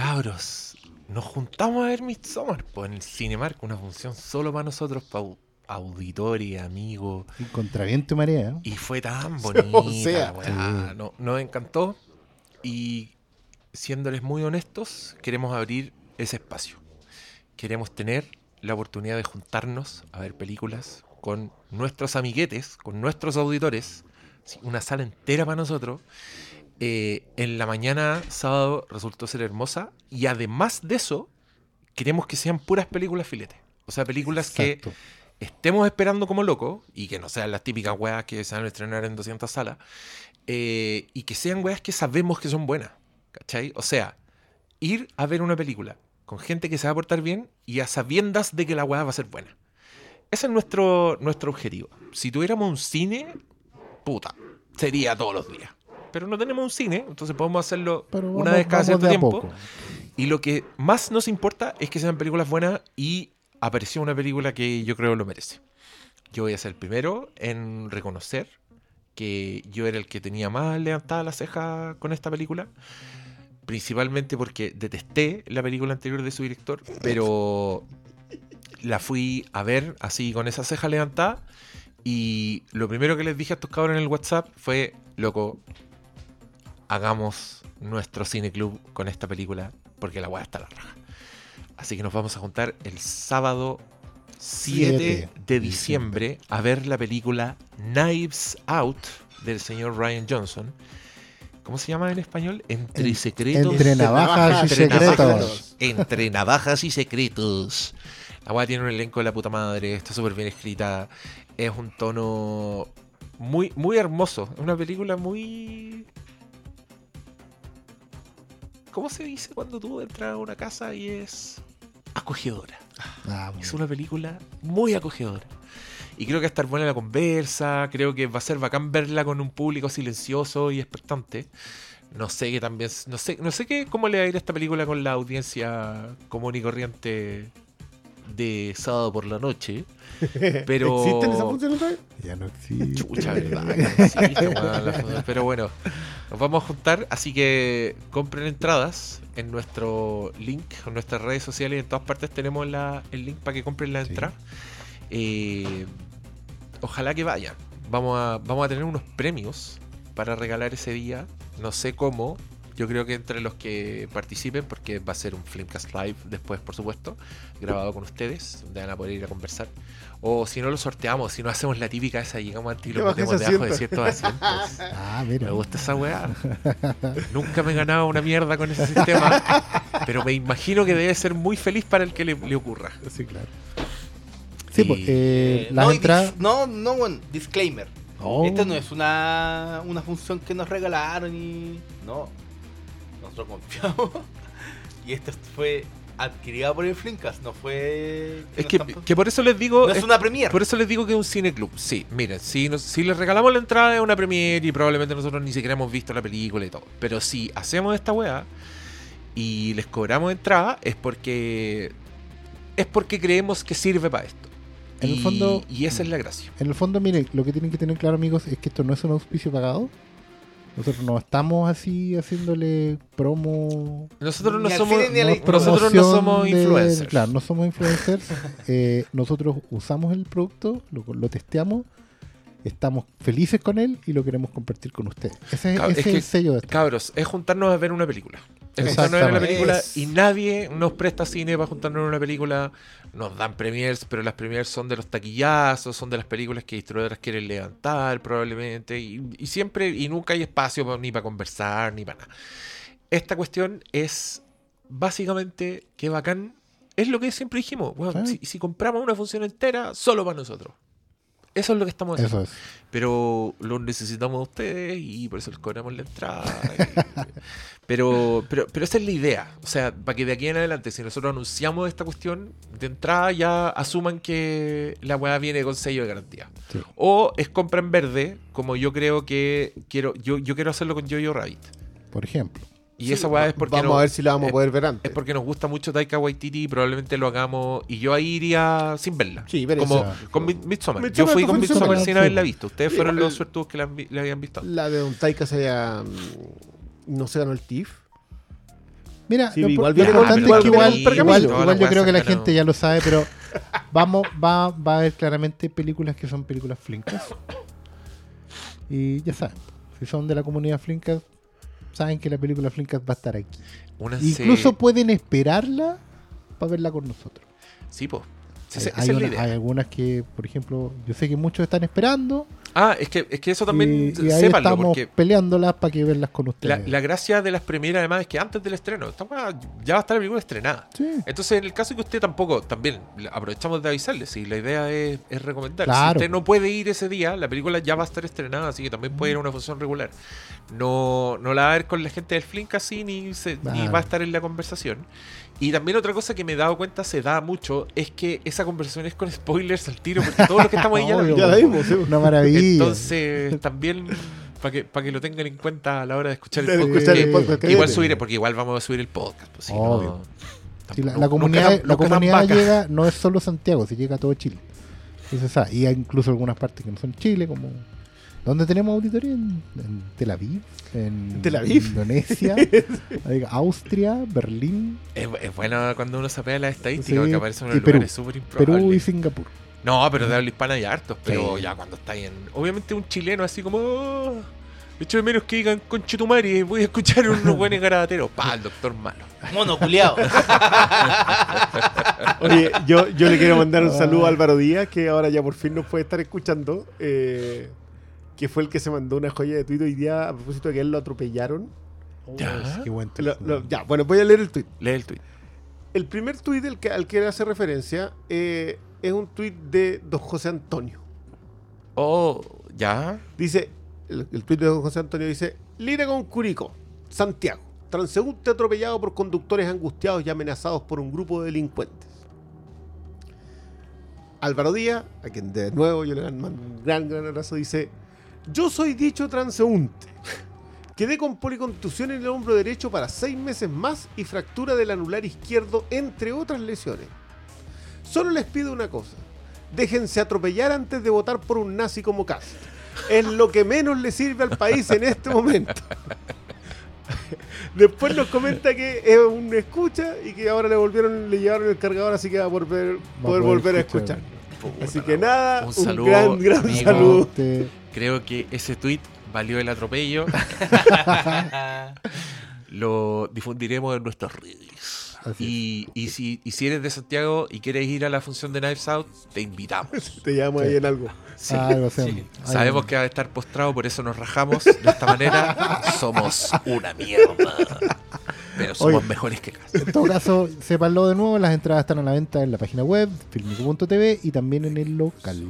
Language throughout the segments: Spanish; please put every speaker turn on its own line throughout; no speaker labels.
cabros, nos juntamos a ver Midsommar pues, en el Cinemark, una función solo para nosotros, para auditores, amigos.
Y contra viento y marea. ¿eh?
Y fue tan bonita,
O sea,
weá. No- nos encantó. Y siéndoles muy honestos, queremos abrir ese espacio. Queremos tener la oportunidad de juntarnos a ver películas con nuestros amiguetes, con nuestros auditores. Una sala entera para nosotros. Eh, en la mañana, sábado, resultó ser hermosa. Y además de eso, queremos que sean puras películas filetes. O sea, películas que estemos esperando como locos y que no sean las típicas weas que se van a estrenar en 200 salas eh, y que sean weas que sabemos que son buenas. ¿Cachai? O sea, ir a ver una película con gente que se va a portar bien y a sabiendas de que la wea va a ser buena. Ese es nuestro, nuestro objetivo. Si tuviéramos un cine, puta, sería todos los días. Pero no tenemos un cine, entonces podemos hacerlo
Pero
una
vamos-
vez cada cierto tiempo. Y lo que más nos importa es que sean películas buenas y apareció una película que yo creo lo merece. Yo voy a ser el primero en reconocer que yo era el que tenía más levantada la ceja con esta película. Principalmente porque detesté la película anterior de su director, pero la fui a ver así con esa ceja levantada. Y lo primero que les dije a estos cabros en el WhatsApp fue, loco, hagamos nuestro cine club con esta película porque la weá está a la raja. Así que nos vamos a juntar el sábado 7
Siete
de diciembre a ver la película Knives Out del señor Ryan Johnson. ¿Cómo se llama en español? Entre
En-
secretos.
Entre navajas y
Entre
secretos.
navajas. Entre navajas y secretos. La weá tiene un elenco de la puta madre, está súper bien escrita. Es un tono muy, muy hermoso. Es una película muy. ¿Cómo se dice cuando tú entras a una casa y es acogedora?
Ah, muy
Es una película muy acogedora. Y creo que va a estar buena la conversa, creo que va a ser bacán verla con un público silencioso y expectante. No sé qué también, no sé, no sé qué, cómo le va a ir a esta película con la audiencia común y corriente de sábado por la noche. Pero
¿Existen esas funciones otra vez?
Ya no existe.
Chucha, verdad. no existe, weón, la foto. Pero bueno, nos vamos a juntar, así que compren entradas en nuestro link, en nuestras redes sociales, en todas partes tenemos la- el link para que compren la
Sí.
entrada. Eh, ojalá que vayan. Vamos a, vamos a tener unos premios para regalar ese día. No sé cómo. Yo creo que entre los que participen, porque va a ser un Filmcast Live después, por supuesto, grabado con ustedes, donde van a poder ir a conversar. O si no lo sorteamos, si no hacemos la típica esa, llegamos antes y lo metemos debajo de ciertos asientos.
Ah, mira.
Me gusta esa weá. Nunca me he ganado una mierda con ese sistema, pero me imagino que debe ser muy feliz para el que le, le ocurra.
Sí, claro. Sí, pues, eh,
Eh, no,
entradas.
no, no, bueno, disclaimer.
Oh.
Esta no es una, una función que nos regalaron y. No. Nosotros confiamos. y esta fue adquirida por el Flinkas, no fue.
Es
nos
que,
están-
que por eso les digo.
no es
es-
una premier.
Por eso les digo que es un cine club. Sí, miren, si, nos- si les regalamos la entrada es una premiere y probablemente nosotros ni siquiera hemos visto la película y todo. Pero si hacemos esta weá y les cobramos entrada es porque es porque creemos que sirve para esto.
En el fondo-
y esa es la gracia.
En el fondo, miren, lo que tienen que tener claro, amigos, es que esto no es un auspicio pagado. Nosotros no estamos así haciéndole promo.
Nosotros no somos nosotros no somos
de-
influencers.
Claro, no somos influencers. Eh, nosotros usamos el producto, lo, lo testeamos, estamos felices con él y lo queremos compartir con ustedes. Ese, es-
Cab-
ese
es
es,
que-
el sello de esto.
Cabros, es juntarnos a ver una película. Juntarnos una
Exactamente.
película
Es-
y nadie nos presta cine para juntarnos en una película. Nos dan premiers, pero las premiers son de los taquillazos, son de las películas que distribuidoras quieren levantar probablemente. Y, y siempre, y nunca hay espacio pa- ni para conversar, ni para nada. Esta cuestión es básicamente que bacán. Es lo que siempre dijimos. Bueno,
Sí.
si, si compramos una función entera, solo para nosotros. Eso es lo que estamos haciendo.
Eso es.
Pero lo necesitamos de ustedes y por eso les cobramos la entrada. pero, pero, pero esa es la idea. O sea, para que de aquí en adelante, si nosotros anunciamos esta cuestión, de entrada ya asuman que la weá viene con sello de garantía.
Sí.
O es compra en verde, como yo creo que quiero, yo, yo quiero hacerlo con Jojo Rabbit.
Por ejemplo.
Y
Sí,
esa weá es porque
Vamos
no-
a ver si la vamos
es-
a poder ver antes.
es porque nos gusta mucho Taika Waititi y probablemente lo hagamos. Y yo ahí iría sin verla.
Sí, ver
Como
esa.
con Mi- Midsommar. Yo
Midsommar
fui con Midsommar
sola,
sin haberla visto. Ustedes fueron los suertudos que la, han vi- la habían visto.
La de Don Taika se había, no se ganó el TIFF.
Mira,
Sí,
lo,
igual
lo importante es que
igual
igual, igual, yo creo que la gente ya lo sabe, pero vamos, va, va a haber claramente películas que son películas flincas. Y ya saben, si son de la comunidad flincas, saben que la película flincas va a estar aquí. Incluso pueden esperarla para verla con nosotros.
Sí, po. Sí,
Hay,
esa- esa
hay
es la
una-
idea.
hay algunas que, por ejemplo, yo sé que muchos están esperando
Ah, es que, es que eso también
y, y ahí
sépanlo,
estamos
porque
peleándolas para que verlas con
la,
ustedes.
la gracia de las premieras además es que antes del estreno, esta ya va a estar la película estrenada.
Sí.
Entonces, en el caso que usted tampoco, también aprovechamos de avisarle, si la idea es, es recomendar.
Claro.
Si usted no puede ir ese día, la película ya va a estar estrenada, así que también puede ir a una función regular. No, no la va a ver con la gente del Flink así, ni, se- ni va a estar en la conversación. Y también otra cosa que me he dado cuenta, se da mucho, es que esa conversación es con spoilers al tiro, porque todos los que estamos ahí ya la
la vimos.
Una maravilla.
Entonces, también para que, para que lo tengan en cuenta a la hora de escuchar el
De
podcast.
escuchar
que-
el podcast,
que
que
igual subiré, porque igual vamos a subir el podcast. Pues, sí, no-
la,
no-
la
nunca
comunidad, la
nunca
comunidad llega, no es solo Santiago, se llega a todo Chile. Sabe. Y hay incluso algunas partes que no son Chile, como ¿Dónde tenemos auditoría? En, en Tel Aviv, en
¿Tel Aviv?
Indonesia, Austria, Berlín,
Es, es bueno cuando uno se pega las estadísticas,
Sí,
porque aparecen unos
Perú.
lugares súper
Perú y. Singapur.
No, pero de habla hispana hay hartos, pero
Sí.
ya cuando está ahí en... Obviamente un chileno así como... "Oh, echo de menos que digan conchetumari, voy a escuchar unos buenos garabateros. Pa, el doctor malo.
Mono culiao.
Oye, yo, yo le quiero mandar un saludo a Álvaro Díaz, que ahora ya por fin nos puede estar escuchando. eh, que fue el que se mandó una joya de tuit hoy día a propósito de que él lo atropellaron.
Ya.
Qué buen
Lo- lo- ya, bueno, voy a leer el tuit.
Lee el tweet.
El primer tuit del que, al que hace referencia eh, es un tuit de don José Antonio.
Oh, ya.
Dice, el, el tuit de don José Antonio dice, Lira con Curico, Santiago, transeúnte atropellado por conductores angustiados y amenazados por un grupo de delincuentes. Álvaro Díaz, a quien de nuevo yo le mando un gran, gran abrazo, dice, yo soy dicho transeúnte. Quedé con policontusión en el hombro derecho para seis meses más y fractura del anular izquierdo, entre otras lesiones. Solo les pido una cosa. Déjense atropellar antes de votar por un nazi como Cast. Es lo que menos le sirve al país en este momento. Después nos comenta que es un escucha y que ahora le volvieron, le llevaron el cargador, así que va a volver,
Va a
poder
poder
volver a
escuchar.
Así que nada,
Un
un,
saludo,
gran, gran
amigo.
saludo.
Este,
Creo que ese tweet valió el atropello. Lo difundiremos en nuestras redes. Y, y, si, y si eres de Santiago y quieres ir a la función de Knives Out, te invitamos.
Te llamo ahí en algo.
Sí.
algo hacemos.
sí.
Algo.
Sabemos que va a estar postrado, por eso nos rajamos de esta manera. Somos una mierda. Pero somos
Oye.
mejores que Cas.
En todo caso, sépanlo de nuevo, las entradas están a la venta en la página web, filmico.tv y también en el local.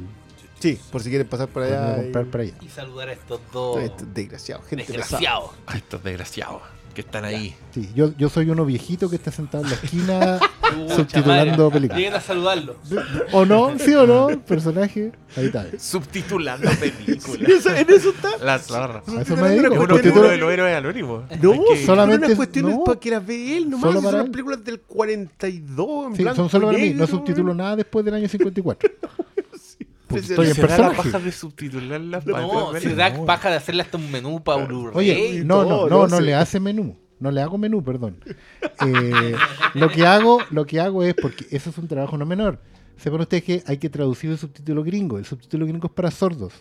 Sí, por si quieren pasar por allá.
comprar
y-
por allá.
Y saludar a estos dos
Desgraciado, gente pesada.
desgraciados.
A estos desgraciados que están ahí.
Sí, yo, yo soy uno viejito que está sentado en la esquina subtitulando películas.
Lleguen a saludarlo.
¿O no? ¿Sí o no? Personaje. Ahí está.
Subtitulando películas.
eso, en eso está.
La zorra.
A eso me dedico.
Es uno, uno de los héroes anónimos.
No,
que-
solamente-
unas cuestiones
no.
para que las ve él nomás.
Solo para
son las películas del 42 en
Sí,
blanco
son solo para mí. No subtitulo nada después del año 54.
¿Se da la paja de subtitularlas?
No,
para
No, si
verlas?
da paja de hacerle hasta un menú para Blu-ray.
Oye, no, no, no,
no
le hace menú. No le hago menú, perdón. Eh, lo que hago, lo que hago es porque eso es un trabajo no menor. Sepan ustedes que hay que traducir el subtítulo gringo. El subtítulo gringo es para sordos.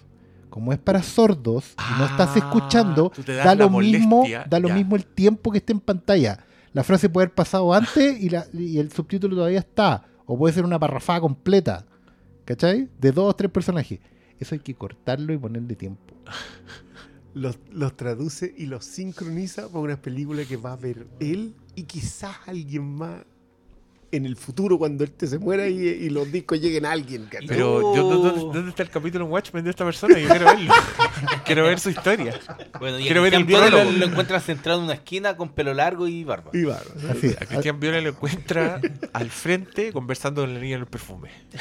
Como es para sordos y no estás
Ah,
escuchando, da lo mismo, da lo
ya.
mismo el tiempo que esté en pantalla. La frase puede haber pasado antes y, la- y el subtítulo todavía está. O puede ser una parrafada completa. ¿Cachai? De dos o tres personajes. Eso hay que cortarlo y ponerle tiempo.
Los, los traduce y los sincroniza para una película que va a ver él y quizás alguien más en el futuro cuando él te se muera y, y los discos lleguen a alguien. ¿cachai?
Pero, yo, ¿dónde, dónde está el capítulo en Watchmen de esta persona? Yo quiero verlo. quiero ver su historia.
Bueno, y
Quiero ver el
Bale lo, encuentran centrado en una esquina con pelo largo y barba.
Y ¿no?
Así.
A Cristian Viola lo encuentra al frente conversando con la niña en el perfume.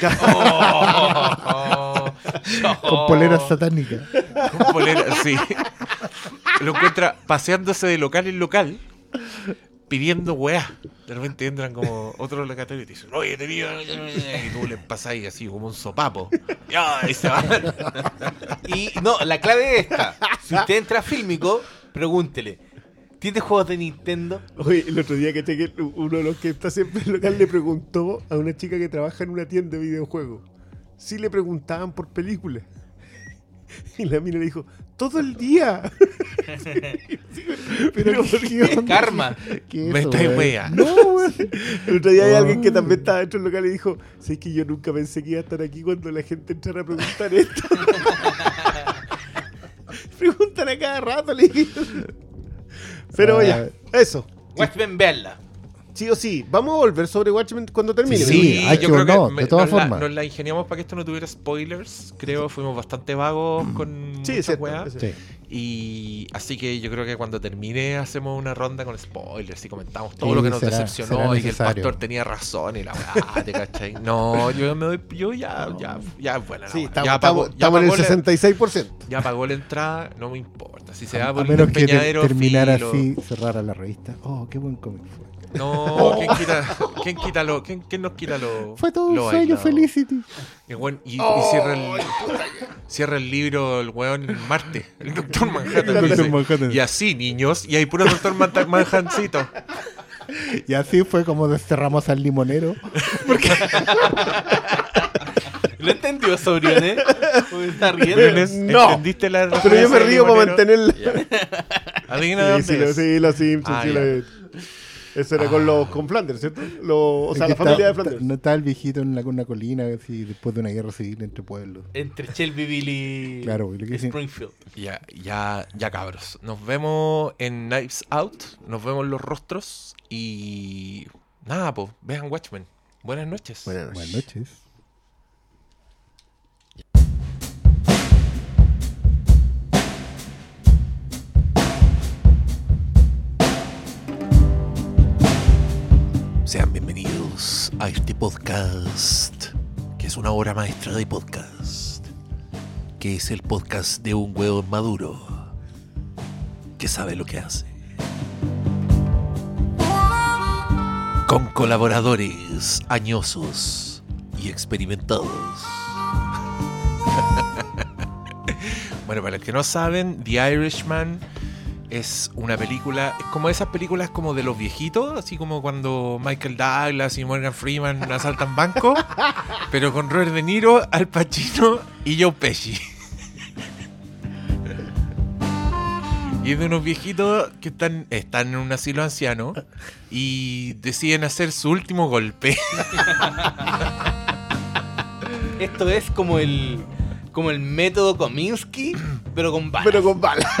Con poleras satánicas.
Con polera, sí. Lo encuentra paseándose de local en local, pidiendo weá. De repente entran como otros locatarios y te dicen, oye, te pido... Y tú le pasáis así como un sopapo. Ya, y se van.
Y no, la clave es esta. Si usted entra a Fílmico, pregúntele. ¿Tiene juegos de Nintendo?
Oye, el otro día que uno de los que está siempre en el local le preguntó a una chica que trabaja en una tienda de videojuegos si le preguntaban por películas. Y la mina le dijo, todo el día.
Pero
¿por
¿qué?
Karma.
¿Qué es
Me
eso,
estáis wea.
No, weón.
El otro día hay
Oh.
alguien que también estaba dentro del local y dijo, sé que yo nunca pensé que iba a estar aquí cuando la gente entrara a preguntar esto. Preguntan a cada rato, le dije. Pero
Ah.
ya, eso.
Watchmen, verla.
Sí o sí, vamos a volver sobre Watchmen cuando termine.
Sí, hay que o no, de todas
nos la-
formas.
nos la ingeniamos para que esto no tuviera spoilers. Creo fuimos bastante vagos con
Sí,
muchas
es cierto,
weas.
es cierto.
Sí.
Y así que yo creo que cuando termine hacemos una ronda con spoilers y comentamos todo
Sí,
lo que nos
será-
decepcionó
será
y que el pastor tenía razón y la weá, ¿te cachai? No, yo me doy, yo ya, ya, ya, buena la
Sí,
weá.
estamos,
ya pagó,
estamos-
ya
en el
pagó la-
66%.
ya pagó la entrada, no me importa. Si se va
A,
por
a
el
menos que terminara
filo.
así, cerrara la revista. Oh, qué buen cómic fue.
No, ¿quién quita, quién quita lo, quién, quién nos quita lo
Fue todo un
lo
sueño,
aislado?
Felicity.
Y, bueno, y- y cierra, el, cierra el libro el weón en Marte, el Doctor Manhattan.
El
dice,
Dr. Manhattan.
Y así, niños, y hay puro Doctor Manta- Manhattancito.
Y así fue como desterramos al limonero.
¿Lo entendió, Sobrione? ¿Me está riendo?
No.
¿Entendiste la
Pero yo me río para mantenerla.
Adivina de
Sí,
dónde
sí, sí, los Simpsons,
Ah,
sí, Eso era con los con Flanders, ¿cierto? Los- o sea,
Es
la
que
familia de
está-
Flanders.
No está el viejito en la- una colina así, después de una guerra civil entre pueblos.
Entre Shelbyville y
Claro, y
Springfield.
Ya, ya, ya cabros. Nos vemos en Knives Out, nos vemos los rostros y nada, pues, vean Watchmen. Buenas noches.
Buenas noches.
Buenas noches.
A este podcast, que es una obra maestra de podcast, que es el podcast de un huevo maduro, que sabe lo que hace. Con colaboradores añosos y experimentados. bueno, para los que no saben, The Irishman es una película, es como esas películas como de los viejitos, así como cuando Michael Douglas y Morgan Freeman asaltan banco, pero con Robert De Niro, Al Pacino y Joe Pesci. Y es de unos viejitos que están, están en un asilo anciano y deciden hacer su último golpe.
Esto es como el como el método Kominsky, pero con balas.
Pero con bala.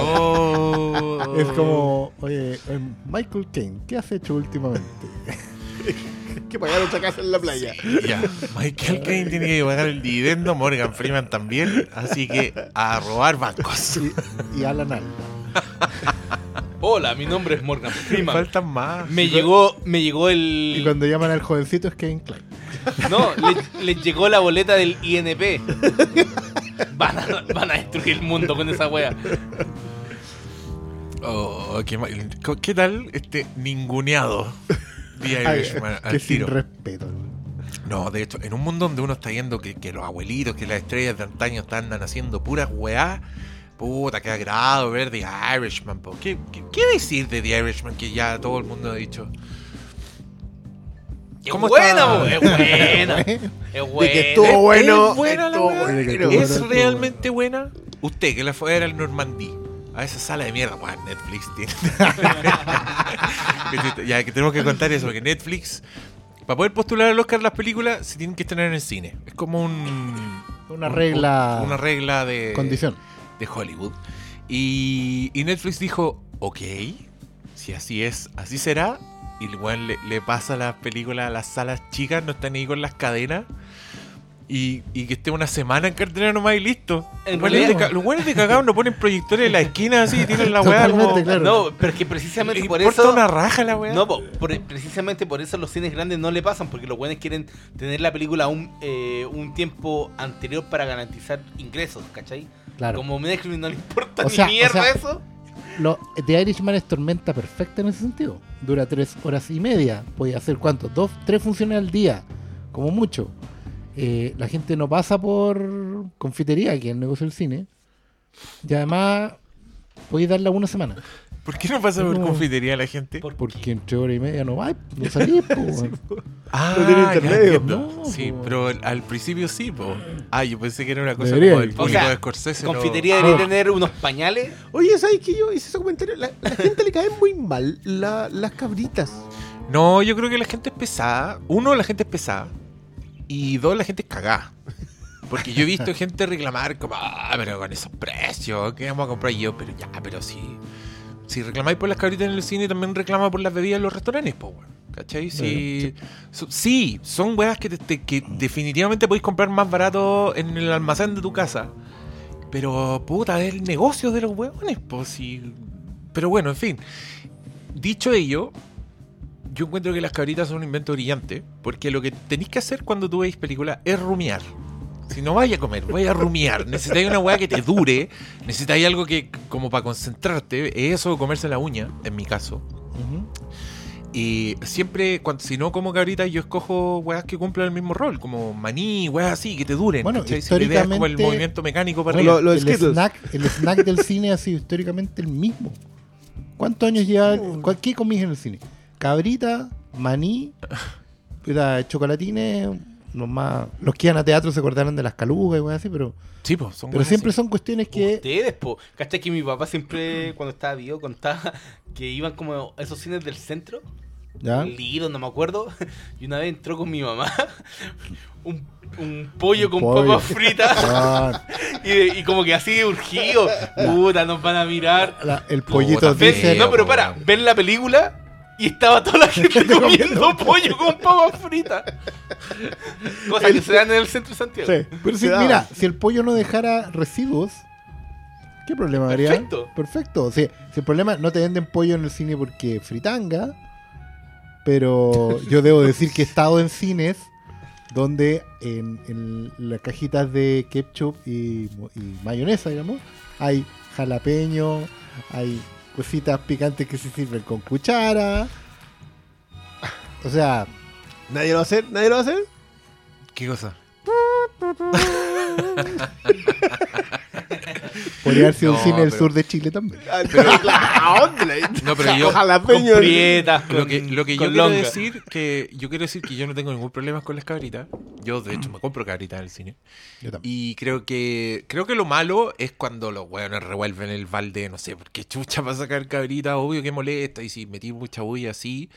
Oh.
Es como, oye, eh, Michael Caine, ¿qué has hecho últimamente?
que pagar otra casa en la playa.
Ya, Michael Caine tiene que pagar el dividendo, Morgan Freeman también, así que a robar bancos.
Y, y Alan Alda.
Hola, mi nombre es Morgan Freeman.
Faltan más.
Me llegó, me llegó
Y
el.
cuando llaman al jovencito es Kevin Klein.
No, le, le llegó la boleta del INP. Van a, van a destruir el mundo con esa wea.
Oh, qué, mal- ¿Qué tal este ninguneado? The
Ay,
Irishman
que sin respeto.
No, de hecho, en un mundo donde uno está viendo que, que los abuelitos, que las estrellas de antaño están haciendo puras weá, puta, qué agrado ver The Irishman. po. ¿Qué, qué, qué decir de The Irishman que ya todo el mundo ha dicho?
¡Qué
¿Cómo
buena,
está?
¡Es buena! ¡Es
De que estuvo
buena!
bueno.
¿Es buena la
estuvo
buena,
¿Es
estuvo
realmente buena? Usted que la fue a ver al Normandí. A esa sala de mierda, Bueno, Netflix tiene. ya que tenemos que contar eso, porque Netflix, para poder postular al Oscar las películas, se tienen que estrenar en el cine. Es como un.
Una
un-
regla-
Una regla de.
Condición.
De Hollywood. Y, y Netflix dijo, ok, si así es, así será. Y el weón le, le pasa las películas a las salas chicas, no están ahí con las cadenas. Y, y que esté una semana en cartelera nomás y listo. Los weones de
realidad-
ca- los weones de cagado no ponen proyectores en la esquina así y tienen la weá como...
claro.
No, pero es que
Le
precisamente por
importa
eso.
una raja la weá.
No, po, por- precisamente por eso los cines grandes no le pasan, porque los buenos quieren tener la película un, eh, un tiempo anterior para garantizar ingresos, ¿cachai?
Claro.
Como Netflix no le importa
O
ni
o
mierda
sea-
eso.
Lo, The Irishman es tormenta perfecta en ese sentido. Dura tres horas y media. Puede hacer cuánto? Dos, tres funciones al día, como mucho. Eh, la gente no pasa por confitería, que es el negocio del cine. Y además, podéis darla una semana.
¿Por qué no pasa por
No.
confitería la gente?
¿Por
Porque entre hora y media no va, no salís.
Ah,
No tiene
ya
intermedio.
entiendo.
No,
sí,
po.
pero al, principio sí, po. Ah, yo pensé que era una cosa
Debería.
como el
O
público
sea,
de Scorsese. no-
Confitería debería tener unos pañales.
Oye, ¿sabes qué? Yo hice ese comentario. La, la gente le caen muy mal la- las cabritas.
No, yo creo que la gente es pesada. Uno, la gente es pesada. Y dos, la gente es cagada. Porque yo he visto gente reclamar como, ah, pero con esos precios, ¿qué vamos a comprar Y yo? Pero ya, pero si, si reclamáis por las cabritas en el cine, también reclama por las bebidas en los restaurantes, po, weón. ¿Cachai? Si, so- sí, son weas que, te- te- que definitivamente podéis comprar más barato en el almacén de tu casa. Pero, puta, es el negocio de los huevones, pues sí. Pero bueno, en fin. Dicho ello, yo encuentro que las cabritas son un invento brillante, porque lo que tenéis que hacer cuando tú veis películas es rumiar. Si no vaya a comer, vaya a rumiar. Necesitáis una weá que te dure, necesitáis algo que, como para concentrarte, es eso, comerse la uña, en mi caso. Y siempre, cuando, si no como cabritas, yo escojo weas que cumplan el mismo rol, como maní, weas así, que te duren.
Bueno,
¿cachai? Si es como el
históricamente-
movimiento mecánico para
Bueno,
arriba.
lo-
el, snack, el snack del cine ha sido históricamente el mismo. ¿Cuántos años lleva? cuál- ¿Qué comís en el cine? Cabrita, maní, chocolatines, los más. Los que iban a teatro se acordaron de las calugas y weas así, pero,
Sí, pues, son
pero siempre
así.
son cuestiones que.
Ustedes, po. ¿Cachai que mi papá siempre, cuando estaba vivo, contaba que iban como a esos cines del centro?
¿Ya?
Lido, no me acuerdo. Y una vez entró con mi mamá un, un pollo
Un
con
pollo.
papas fritas.
Ah,
y, y como que así urgido. Puta, nos van a mirar.
la- el
Puta,
pollito
feo.
dice.
no, pero para, ven la película y estaba toda la gente comiendo pollo con papas fritas. Cosas que se dan en el centro de Santiago.
Sí.
Pero si, mira, si el pollo no dejara residuos, ¿qué problema habría?
Perfecto.
Perfecto. O sea, si el problema no te venden pollo en el cine porque fritanga, pero yo debo decir que he estado en cines donde en, en las cajitas de ketchup y mayonesa, digamos, hay jalapeño, hay cositas picantes que se sirven con cuchara. O sea,
¿Nadie lo va a hacer? ¿Nadie lo va a hacer?
¿Qué cosa?
podría haber sido
No,
un cine del
pero-
sur de Chile también.
Ah, pero, ¿A dónde
No, pero yo-
Con
Jalapeño.
prietas,
Lo
con-
que, lo que yo
con
quiero
longa.
decir que yo quiero decir que yo no tengo ningún problema con las cabritas. Yo de hecho me compro cabritas en el cine.
Yo también.
Y creo que creo que lo malo es cuando los hueones revuelven el balde, no sé, porque chucha para sacar cabritas, obvio que molesta y si metí mucha bulla así,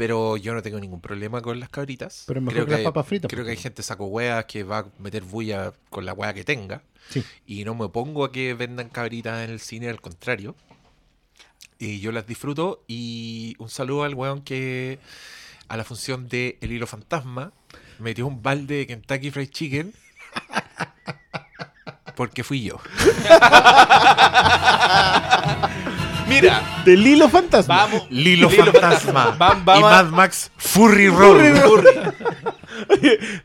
pero yo no tengo ningún problema con las cabritas.
Pero es mejor
creo
que las
hay-
papas fritas,
Creo que hay gente saco hueas que va a meter bulla con la hueá que tenga.
Sí.
Y no me opongo a que vendan cabritas en el cine, al contrario. Y yo las disfruto. Y un saludo al weón que a la función de El Hilo Fantasma metió un balde de Kentucky Fried Chicken. Porque fui yo.
Mira,
Del hilo fantasma.
vamos.
Lilo,
Lilo
Fantasma. Y Mad Max Furry Roll.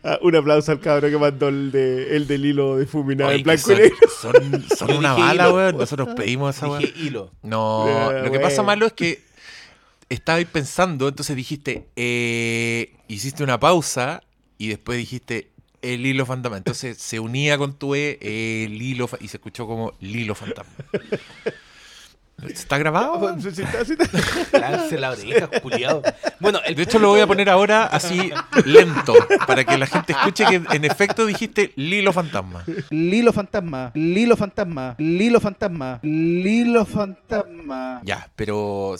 Ah, un aplauso al cabrón que mandó el, de, el del hilo difuminado
Oye,
en blanco y
son,
negro.
son, una bala, weón. Nosotros pedimos esa weón.
Hilo.
No, lo que pasa malo es que estabais pensando, entonces dijiste, eh, hiciste una pausa y después dijiste el hilo fantasma. Entonces se unía con tu E, el hilo, y se escuchó como Lilo fantasma. ¿Está grabado?
Sí, sí, está- sí, está.
Lance la oreja, culiado. Bueno, el
De hecho, lo voy a poner ahora así lento, para que la gente escuche que en efecto dijiste Lilo fantasma.
Lilo fantasma, Lilo fantasma, Lilo fantasma, Lilo fantasma.
Ya, pero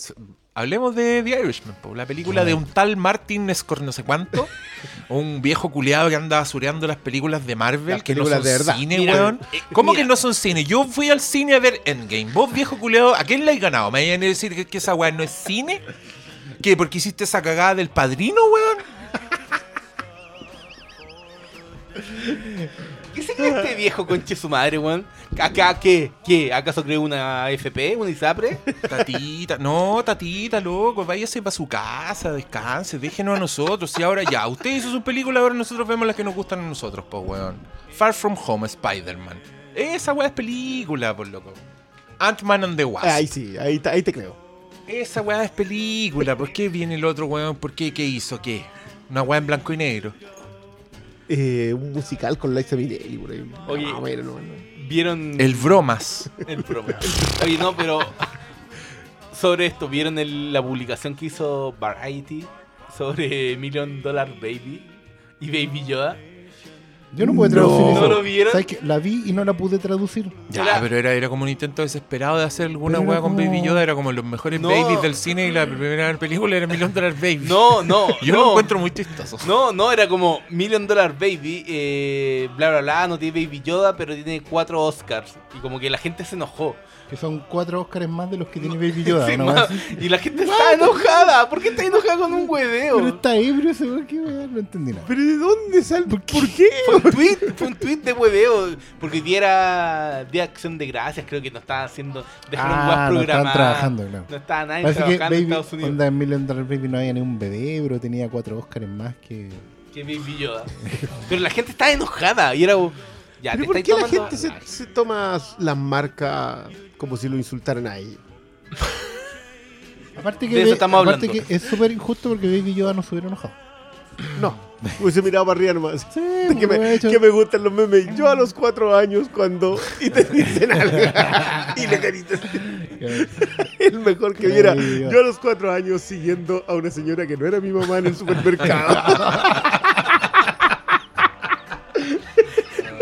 hablemos de The Irishman, po, la película de un tal Martin Scor no sé cuánto, un viejo culiado que anda basureando las películas de Marvel,
Las
que no son
de verdad.
cine,
Mira,
weón.
eh,
¿Cómo
mira.
que no son cine? Yo fui al cine a ver Endgame. Vos, viejo culiado, ¿a quién le has ganado? ¿Me vayan a decir que, que esa weá no es cine? ¿Qué? ¿Porque hiciste esa cagada del padrino, weón?
¿Qué se cree este viejo conche su madre, weón? ¿Acá qué? ¿Qué? ¿Acaso cree una FP? ¿Una ISAPRE?
Tatita, no, tatita, loco, váyase para su casa, descanse, déjenos a nosotros. Y ahora ya, usted hizo su película, ahora nosotros vemos las que nos gustan a nosotros, pues, weón. Far From Home, Spider-Man. Esa weá es película, por loco. Ant-Man and the Wasp.
Ahí sí, ahí, ahí te creo.
Esa weá es película. ¿Por qué viene el otro weón? ¿Por qué? ¿Qué hizo? ¿Qué? Una weá en blanco y negro.
Eh, un musical con Liza Minnelli por ahí.
Oye.
No, bueno, no, no.
¿Vieron
El bromas.
el programa? Oye, no, pero. sobre esto, ¿vieron el- la publicación que hizo Variety sobre Million Dollar Baby y Baby Yoda?
Yo no pude traducir
No.
eso.
¿No lo vieron?
¿Sabes qué? La vi y no la pude traducir.
Ya, pero era, era como un intento desesperado de hacer alguna
Pero
hueá con
como-
Baby Yoda. Era como los mejores
No.
babies del cine y la primera película era Million Dollar Baby.
No, no,
Yo
no.
lo encuentro muy chistoso.
No, no, era como Million Dollar Baby, eh, bla bla bla, no tiene Baby Yoda, pero tiene cuatro Oscars. Y como que la gente se enojó.
Que son cuatro Oscars más de los que tiene Baby Yoda.
Sí, y la gente está enojada. ¿Por qué está enojada con un hueveo?
Pero está ebrio qué weón, no entendí nada.
¿Pero de dónde sale? ¿Por qué?
Fue un tweet, fue un tweet de hueveo. Porque hoy día era Día de Acción de Gracias, creo que no estaban haciendo. Dejaron
Ah, no estaban trabajando, claro.
No estaba nadie
Parece que
trabajando en Estados Unidos.
onda en Million Dollar Baby no había ni un bebé, pero tenía cuatro Oscars más que...
Que Baby Yoda. Pero la gente estaba enojada. Y era. Ya,
¿Pero
te
por qué la gente se, se toma las marcas como si lo insultaran a ellos?
Aparte
De
que,
eso estamos
aparte
hablando.
que es súper injusto porque Baby Yoda no se hubiera enojado.
No, hubiese mirado para arriba nomás.
Sí,
que, me,
hubiera hecho-
que me gustan los memes. Yo a los cuatro años cuando... Y te dicen algo. y le caritas. El mejor que viera. Yo a los cuatro años siguiendo a una señora que no era mi mamá en el supermercado.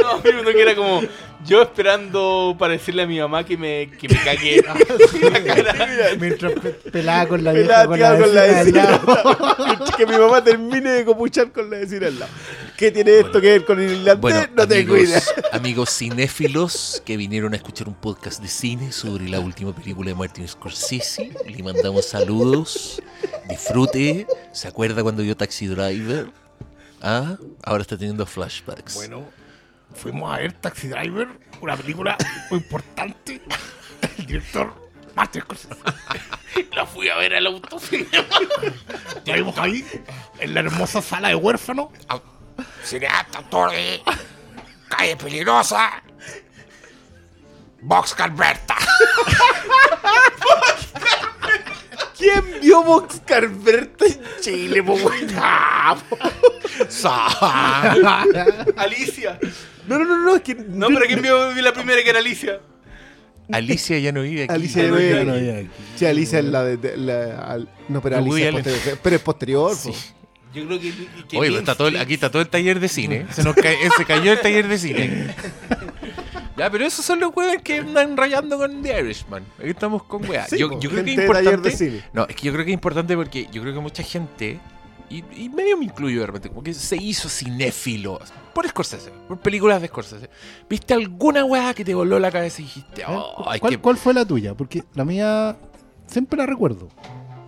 No, uno que era como. Yo esperando para decirle a mi mamá que me, que me cague.
Mientras pe- pelaba con la
Pelada,
vieja con
tirada
la
con la
vecina al
vecina.
lado.
que mi mamá termine de copuchar con la vecina al lado. ¿Qué tiene esto que ver con el irlandés?
Bueno,
no tengo idea.
amigos, amigos cinéfilos que vinieron a escuchar un podcast de cine sobre la última película de Martin Scorsese, le mandamos saludos, disfrute, ¿se acuerda cuando vio Taxi Driver? Ah, ahora está teniendo flashbacks.
Bueno, fuimos a ver Taxi Driver, una película muy importante. El director Martin Scorsese.
La fui a ver al autocinema.
Ya vimos ahí, en la hermosa sala de huérfano.
Cineasta, actor de Calle Peligrosa, Box Calverta.
¿Quién vio Vox Carberta en Chile, po, güey? Ah, po.
Alicia.
No, no, no, no, es que.
No, pero ¿quién vio la primera que era Alicia?
Alicia ya no vive aquí.
Alicia
Ya
no
ya no
aquí.
vive aquí.
Sí, Alicia es la de. de- la- al- no, pero Alicia es
Allen.
posterior. Pero es posterior,
Sí.
po.
Yo creo que. que
Oye, pero está todo el- aquí está todo el taller de cine. Se, nos cae- se cayó el taller de cine. Ya, pero esos son los weones que andan rayando con The Irishman. Aquí estamos con weas.
Sí,
yo, creo que es importante. No, es que yo creo que es importante porque yo creo que mucha gente, y, y medio me incluyo de repente, como que se hizo cinéfilo por Scorsese, por películas de Scorsese. ¿Viste alguna weá que te voló la cabeza y dijiste, oh,
¿Cuál,
qué-
cuál fue la tuya? Porque la mía siempre la recuerdo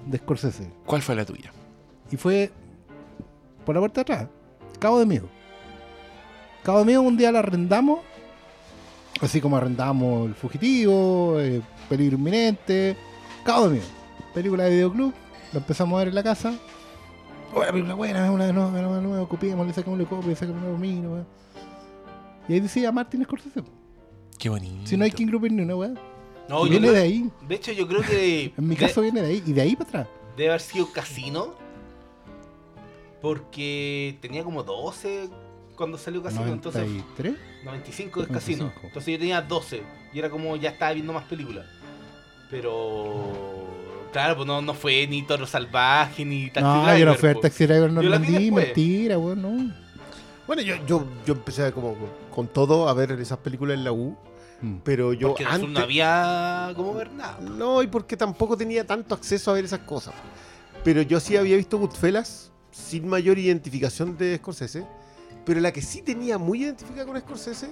de Scorsese.
¿cuál fue la tuya?
Y fue por la puerta de atrás. Cabo de Miedo. Cabo de Miedo un día la arrendamos. Así como arrendamos El Fugitivo, eh, Peligro Inminente. Cabo de Miedo. Película de videoclub. La empezamos a ver en la casa. Oh, la película buena, una de nuevo, una de nuevo, copiémosle, sacámosle copia, sacámosle domino, weón. Y ahí decía Martin Scorsese.
Qué bonito.
Si no hay King Grouper ni una weá.
No,
viene
creo-
de ahí.
De hecho, yo creo que.
En mi
de-
caso viene de ahí. Y de ahí para atrás.
Debe haber sido Casino. Porque tenía como 12 cuando salió Casino. Entonces,
93.
95 es Casino.
95.
Entonces yo tenía 12. Y era como ya estaba viendo más películas. Pero. Claro, pues no, no fue ni Toro Salvaje ni Taxi
No,
Driver.
yo no fui al
po.
Taxi Driver
Yo la vi
Normandí,
después.
mentira, weón, no.
Bueno, yo, yo, yo empecé como con, todo a ver esas películas en la U,
Mm.
pero yo
Porque
antes...
no había como ver nada.
No, y porque tampoco tenía tanto acceso a ver esas cosas. Pero yo sí había visto Goodfellas sin mayor identificación de Scorsese. Pero la que sí tenía muy identificada con Scorsese,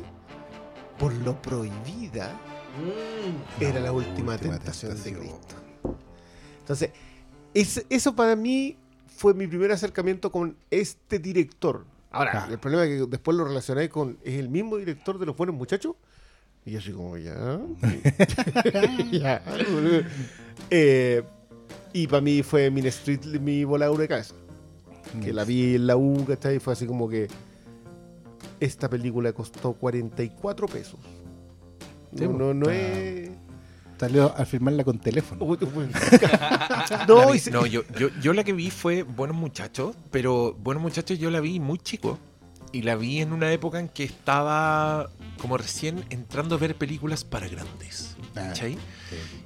por lo prohibida,
Mm.
era la última, tentación, de Cristo. Entonces, es- eso para mí fue mi primer acercamiento con este director. Ahora,
Claro.
el problema es que después lo relacioné con. ¿Es el mismo director de Los Buenos Muchachos? Y yo así como, ya. ya. Eh, y para mí fue Min Street mi voladura de cabeza. Que la vi en la U, ¿cachai? Y fue así como que. Esta película costó 44 pesos.
Sí,
No,
pues,
no, no
está-
es.
Salió a filmarla con teléfono.
No,
vi- no, yo, yo, yo la que vi fue Buenos Muchachos, pero Buenos Muchachos yo la vi muy chico. Y la vi en una época en que estaba como recién entrando a ver películas para grandes. ¿cachai?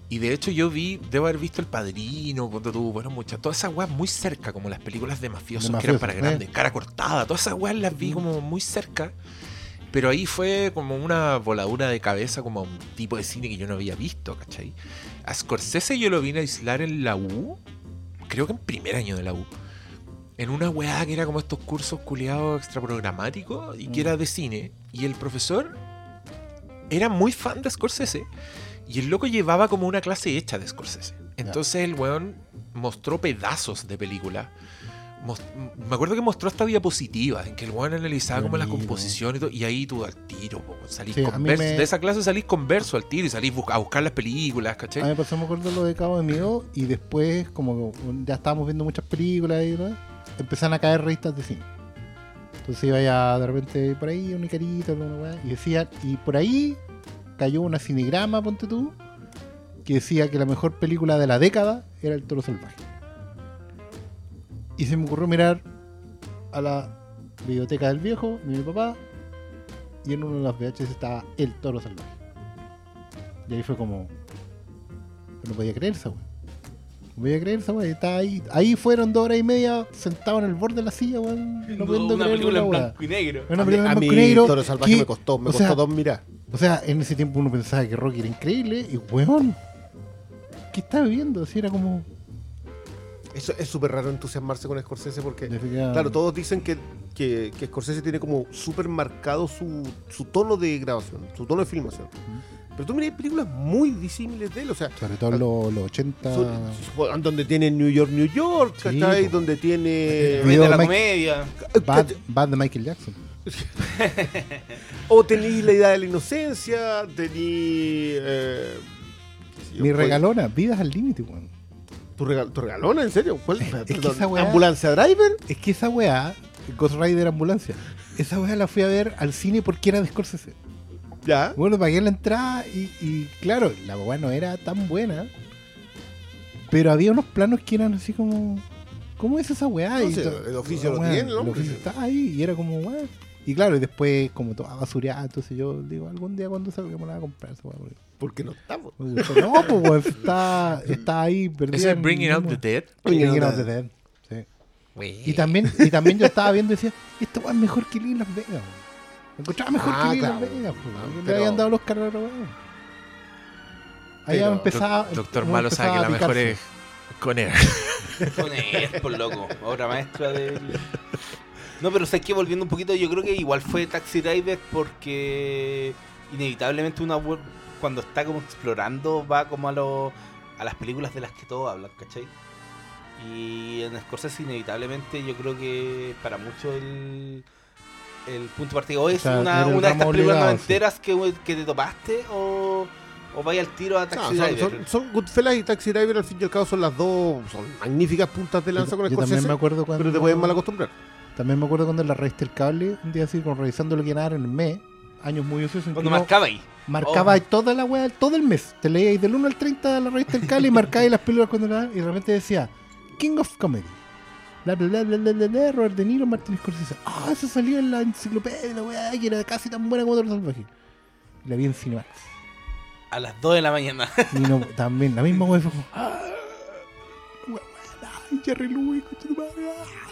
Y de hecho yo vi, debo haber visto El Padrino, cuando tuvo, bueno, muchas, todas esas weas muy cerca, como las películas de mafiosos
De
que eran para
eh.
grandes, cara cortada, todas esas weas las vi como muy cerca. Pero ahí fue como una voladura de cabeza, como un tipo de cine que yo no había visto, ¿cachai? A Scorsese yo lo vine a aislar en la U, creo que en primer año de la U. En una weá que era como estos cursos culiados extraprogramáticos y que era de cine. Y el profesor era muy fan de Scorsese. Y el loco llevaba como una clase hecha de Scorsese. Entonces el weón mostró pedazos de película. Me acuerdo que mostró hasta diapositivas en que el weón analizaba como la
Bonito.
composición y todo. Y ahí tú al tiro, po, salís
Sí, me-
De esa clase salís con verso al tiro y salís a buscar las películas, ¿cachai?
A mí me pasó, me acuerdo lo de Cabo de Miedo y después, como ya estábamos viendo muchas películas y ¿no? empezaron a caer revistas de cine. Entonces iba ya de repente por ahí, un weá, y decía, y por ahí cayó una cinegrama, ponte tú, que decía que la mejor película de la década era El Toro Salvaje. Y se me ocurrió mirar a la biblioteca del viejo, de mi papá, y en uno de los VHS estaba El Toro Salvaje. Y ahí fue como, no podía creer esa weá. No podía creer esa weá. y Estaba ahí. Ahí fueron dos horas y media sentado en el borde de la silla, weón. No pudiendo
una
creer
película
la
en blanco y negro.
Una película en blanco y negro.
Toro Salvaje
que-
me costó, me costó
sea,
dos mirar.
O sea, en ese tiempo uno pensaba que Rocky era increíble y weón. ¿Qué estaba viviendo? Así era como.
Eso es súper raro entusiasmarse con Scorsese porque, claro, todos dicen que, que, que Scorsese tiene como súper marcado su, su tono de grabación, su tono de filmación. Pero tú miras películas muy disímiles de él, o sea,
Sobre todo en los, los 80.
son- donde tiene New York, New York,
Sí,
¿cachai? Donde tiene...
de la
Mike-
comedia.
Bad, Bad de Michael Jackson.
O tenéis la idea de la inocencia, tenéis... Eh,
Mi regalona, vidas al límite, weón.
¿Tu, regal- tu regalona? ¿En serio? ¿Cuál?
Es que
Perdón,
esa weá-
¿Ambulancia Driver?
Es que esa weá, Ghost Rider Ambulancia, esa weá la fui a ver al cine porque era de Scorsese.
Ya.
Bueno, pagué la entrada y, y claro, la weá no era tan buena. Pero había unos planos que eran así como. ¿Cómo es esa weá?
No sé, el oficio lo tiene, el
el oficio estaba ahí y era como, weá. Y claro, y después como toda basureada, entonces yo digo, algún día cuando salga me la voy a comprar porque
Porque no estamos.
me gustó. No, pues weón, está, está ahí perdida.
Ese
en-
Bringing Out the Dead.
Bringing
Bringing
Out the Dead. Sí. Y también, y también yo estaba viendo y decía, esta weá es mejor que Lil Las Vegas. weón. Me encontraba mejor
Ah,
que
claro.
Las Vegas. pues, weón. Le habían dado los carros. Ahí
Pero-
empezaba.
Doctor Malo sabe que la
a
mejor es con él.
Con él, por loco. Obra maestra del. No, pero sé que volviendo un poquito, yo creo que igual fue Taxi Driver porque inevitablemente una web cuando está como explorando va como a lo, a las películas de las que todos hablan, ¿cachai? Y en Scorsese inevitablemente yo creo que para muchos el, el punto de partida o es
O sea,
una, una de estas películas
obligado,
noventeras que, que te topaste o, o vaya al tiro a
No,
Taxi
son,
Driver.
son, son Goodfellas y Taxi Driver, al fin y al cabo, son las dos son magníficas puntas de lanza
Yo,
con
yo también
Scorsese,
me acuerdo cuando.
pero te pueden mal acostumbrar.
También me acuerdo cuando la revista El Cable, un día así, como revisando lo que era en el mes, años muy ociosos. en
Cuando marcaba ahí.
Marcaba
Oh.
toda la weá, todo el mes. Te leíais del 1 al 30 de la revista El Cable y marcabais las películas cuando la y realmente decía King of Comedy. Bla bla bla bla bla bla, bla, Robert De Niro, Martin Scorsese. Ah, eso salió en la enciclopedia, la weá, que era casi tan buena como Toro Salvaje. La vi en Cinemax.
A las 2 de la mañana.
Y no, también, la misma weá fue como. ¡Ah! weá, Jerry Lewis, concha tu madre, ah.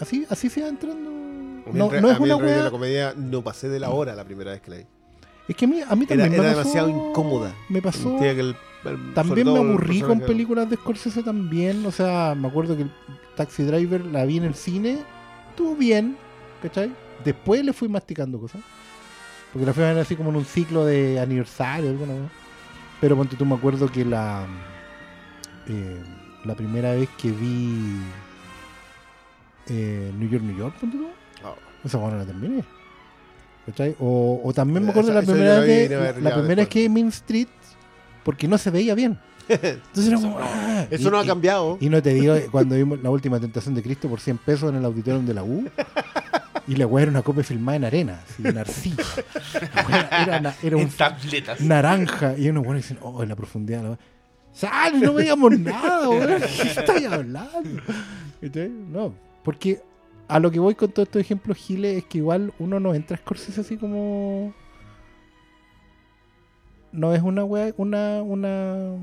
Así, así se va entrando. No, no es una weá.
la comedia no pasé de la hora la primera vez que la vi.
Es que a mí, a mí
Era,
también me
era
pasó-
demasiado incómoda.
Me pasó.
Sentía que el- el- sobre
También me aburrí con películas de Scorsese también. O sea, me acuerdo que el Taxi Driver la vi en el cine. Estuvo bien, ¿cachai? Después le fui masticando cosas. Porque la fui a ver así como en un ciclo de aniversario, alguna vez. Pero ponte tú, me acuerdo que la. eh, la primera vez que vi. Eh, New York, New York, ponte tú.
Ah.
Esa bueno la terminé. ¿Cachai? O, o también me acuerdo la
esa
primera
la vi,
vez.
la
La, primera vez que Main Street. Porque no se veía bien. Entonces era como. ah,
Eso
y-
no ha cambiado.
y no te digo, cuando vimos la última tentación de Cristo por 100 pesos en el auditorio de la U, y la weá era una copia filmada en arena, así, en arcilla. Era, na- era
en tabletas.
naranja. Y unos buenos dicen, oh, en la profundidad. La. ¡Sale! No veíamos nada, weón. ¿Qué estáis hablando? No, porque a lo que voy con todos estos ejemplos giles es que igual uno no entra a Scorsese así como. no es una wea, una, una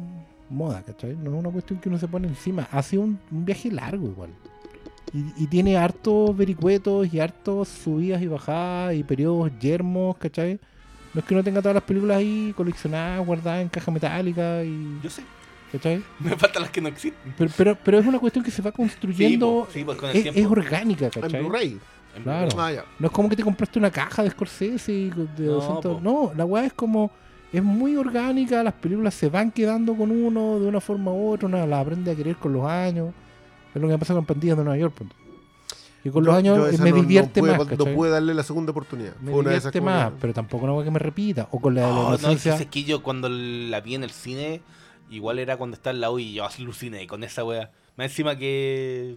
moda, ¿cachai? No es una cuestión que uno se pone encima. Ha sido un, un viaje largo igual. Y, y tiene hartos vericuetos y hartos subidas y bajadas y periodos yermos, ¿cachai? No es que uno tenga todas las películas ahí coleccionadas, guardadas en caja metálica y...
Yo sé.
¿Cachai?
Me faltan las que no existen.
Pero, pero, pero es una cuestión que se va construyendo.
Sí, po, sí, pues con el
es, orgánica,
En
¿cachai?
Blu-ray.
En
Claro.
Ah.
No es como que te compraste una caja de Scorsese y de
No,
200.
po.
No, la weá es como. Es muy orgánica, las películas se van quedando con uno de una forma u otra, una la aprende a querer con los años. Es lo que me pasa con Pandillas de Nueva York. punto. Y con los años eh, me
no- no
divierte más.
No pude darle la segunda oportunidad.
me
Fue una de esas
divierte más, pero tampoco una weá que me repita. O con la de la
No, es que yo cuando la vi en el cine, igual era cuando estaba en la U y yo aluciné con esa wea. Más encima que.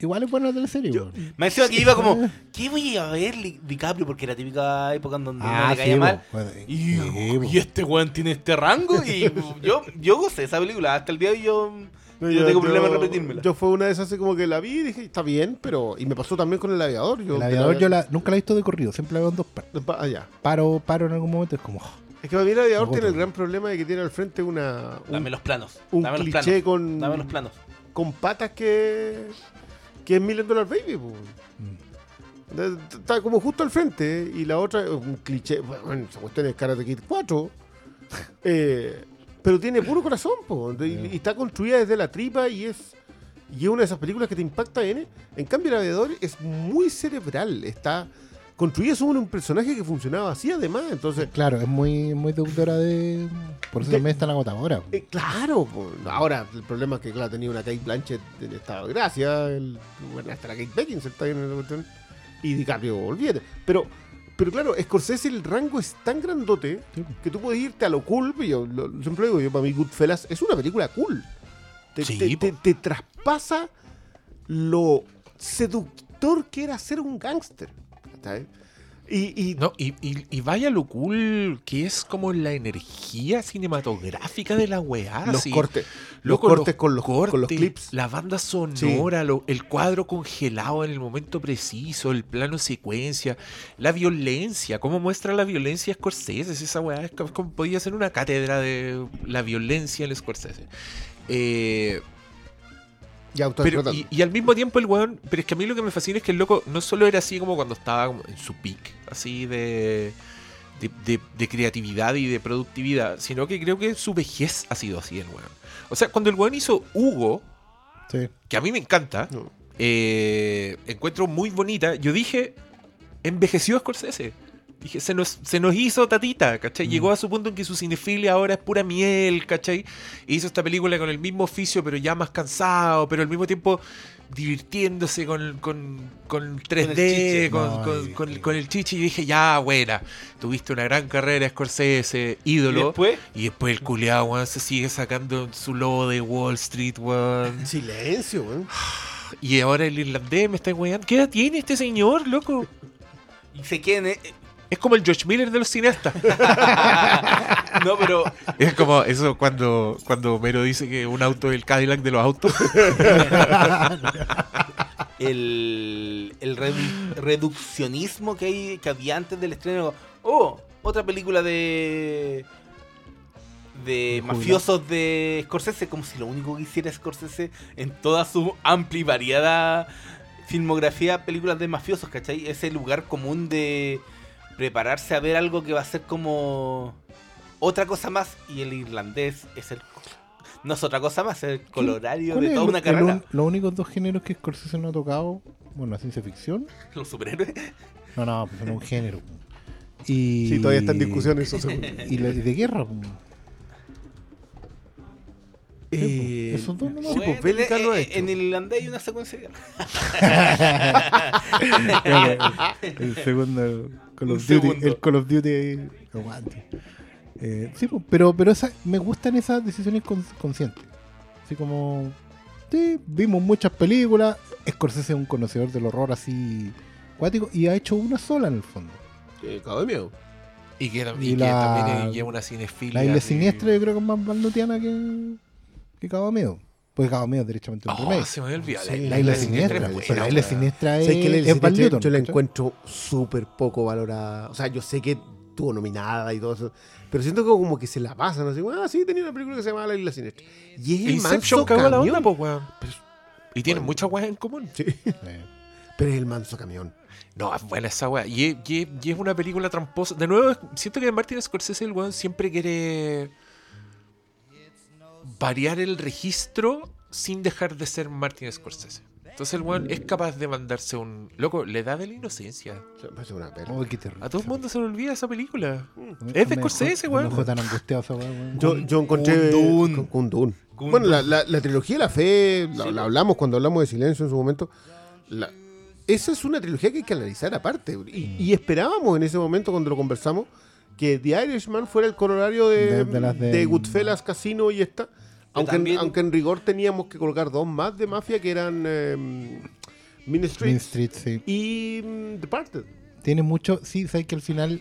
Igual es buena la teleserie,
Yo-
weón.
Más encima que iba como, ¿qué voy a ver Li- DiCaprio? Porque era típica época en donde no
Ah,
le
sí,
caía
po,
mal.
weón,
Y,
sí,
y este weón tiene este rango. Y yo, yo gocé esa película. Hasta el día de hoy yo
No,
tengo problema en repetírmela.
Yo fue una de esas así como que la vi y dije, está bien, pero. Y me pasó también con el aviador. Yo,
El aviador yo la, nunca la he visto de corrido, siempre la veo en dos partes.
Ah, ya.
Paro, paro en algún momento, es como. oh,
Es que para mí el aviador
Me
tiene el gran problema de que tiene al frente una. Un,
Dame los planos.
un
dame los
cliché
planos.
con.
Dame los planos.
con patas que. que es Million Dollar Baby, po.
mm.
De- Está como justo al frente. ¿eh? Y la otra, es un cliché. Bueno, esa cuestión es Karate Kid 4. Eh, pero tiene puro corazón, po. De- y, y está construida desde la tripa y es. Y es una de esas películas que te impacta en. En cambio, el aviador es muy cerebral. Está construida sobre un personaje que funcionaba así, además. Entonces,
Claro, es muy, muy deudora de. Por eso
De-
también es tan agotadora.
Eh, claro, ahora el problema es que claro, tenía una Kate Blanchett en estado de gracia, el, bueno, hasta la Kate Beckinsale está en la cuestión, y DiCaprio, olvídate. Pero, pero claro, Scorsese el rango es tan grandote
Sí.
que tú puedes irte a lo cool, yo lo- siempre digo, yo para mí Goodfellas es una película cool. Te,
Sí,
te- te- te traspasa lo seductor que era ser un gángster. ¿Cachai? Y, y
No, y, y- y vaya lo cool que es como la energía cinematográfica de la weá.
los
así.
cortes, los
Loco,
cortes con los, con los
cortes,
clips.
La banda sonora, lo- el cuadro congelado en el momento preciso, el plano secuencia, la violencia, cómo muestra la violencia Scorsese. Esa weá es como, como podía ser una cátedra de la violencia en Scorsese. Eh, Pero, y, y al mismo tiempo el weón, pero es que a mí lo que me fascina es que el loco no solo era así como cuando estaba como en su peak, así de, de, de- de creatividad y de productividad, sino que creo que su vejez ha sido así el weón. O sea, cuando el weón hizo Hugo,
Sí.
que a mí me encanta,
No.
eh, encuentro muy bonita, yo dije, envejeció Scorsese. Dije, se nos, se nos hizo tatita, ¿cachai?
Mm.
Llegó a su punto en que su cinefilia ahora es pura miel, ¿cachai? E hizo esta película con el mismo oficio, pero ya más cansado, pero al mismo tiempo divirtiéndose con, con, con 3D,
chiche.
con,
No,
con-
y-
con- con el chichi. Y dije, ya, buena, tuviste una gran carrera, Scorsese,
Y
ídolo.
después,
Y después el culeado, weón, se sigue sacando su logo de Wall Street, weón.
Silencio, weón.
Y ahora el irlandés me está weando. ¿Qué edad tiene este señor, loco?
y se queden. eh,
Es como el George Miller de los cineastas.
no, pero
es como eso cuando, cuando Homero dice que un auto es el Cadillac de los autos.
el, el redu- reduccionismo que, hay, que había antes del estreno. Oh, otra película de. de mafiosos de Scorsese, como si lo único que hiciera Scorsese en toda su amplia y variada filmografía, películas de mafiosos, ¿cachai? Ese lugar común de prepararse a ver algo que va a ser como otra cosa más y el irlandés es el no es otra cosa más, es el colorario
¿Cuál
de toda
el-
una carrera.
un- los únicos dos géneros que Scorsese no ha tocado, bueno, la ciencia ficción.
Los superhéroes.
No, no, pues no es un género. Y,
Sí, todavía está en discusión eso. seguro.
Y la- de guerra. pues.
Eh,
Esos dos nomás.
Sí, pues, hecho.
En el irlandés hay una secuencia de guerra.
el segundo Call of Duty, el Call of Duty aguante. Eh, sí, pero, pero esa, me gustan esas decisiones con- conscientes. Así como, sí, vimos muchas películas, Scorsese es un conocedor del horror así cuático y ha hecho una sola en el fondo.
Cago de miedo.
Y que,
Y
y que
la-
también lleva una cinefilia.
La isla
así-
siniestra yo creo que es más malnutiana que, que Cabo Miedo. Porque Cabo Miedo es derechamente un
Oh,
remake.
se me había olvidado.
Sí,
La isla siniestra,
es
pero
buena,
la isla siniestra es,
Sé que la
es Val Newton,
yo la encuentro súper poco valorada. O sea, yo sé que estuvo nominada y todo eso. Pero siento que como que se la pasan, así, ah, sí, tenía una película que se llama La Isla Siniestra. Y es el
Inception
manso
cagó la
camión.
onda, po, weón. Pero- y tienen
Bueno.
muchas weas en común.
Sí, pero es el manso camión.
No, es buena esa wea. Y, es- y es- y es una película tramposa. De nuevo, siento que Martin Scorsese, el weón, siempre quiere variar el registro sin dejar de ser Martin Scorsese. Entonces el weón es capaz de mandarse un... Loco, le da de la inocencia.
Una
oh, qué terrible.
A todo el mundo se le olvida esa película.
Me-
Es de
me
Scorsese,
me
weón.
dejó tan angustiado esa weón.
Yo, yo encontré.
Kundun.
con- Kundun.
Kundun.
Bueno, la, la- la trilogía de la fe, la,
Sí,
la
po.
hablamos cuando hablamos de silencio en su momento. La- esa es una trilogía que hay que analizar aparte. Y, y esperábamos en ese momento, cuando lo conversamos, que The Irishman fuera el corolario de,
De- de las de-
de Goodfellas, Casino y esta. Aunque, en-
también-
aunque en rigor teníamos que colocar dos más de mafia que eran eh, Mean
Mean Street, sí.
y mm, Departed.
Tiene mucho. Sí, sabes que al final.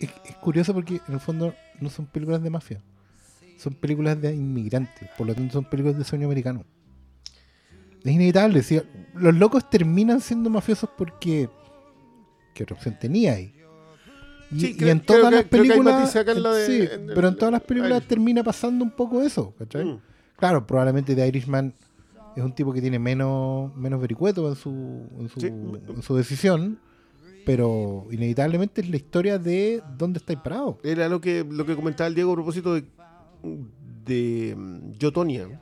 Es, es curioso porque en el fondo no son películas de mafia. Son películas de inmigrantes. Por lo tanto, son películas de sueño americano. Es inevitable. si los locos terminan siendo mafiosos porque. ¿Qué otra opción tenía ahí? Y,
Sí,
y
creo-
en todas las
creo que hay
películas.
matices acá en la de-
sí, pero en todas las películas termina pasando un poco eso. ¿cachai?
Mm.
Claro, probablemente The Irishman es un tipo que tiene menos, menos vericueto en su, en, su,
Sí.
en su decisión, pero inevitablemente es la historia de dónde estáis parados.
Era lo que, lo que comentaba el Diego a propósito de, de mm, Yotonia.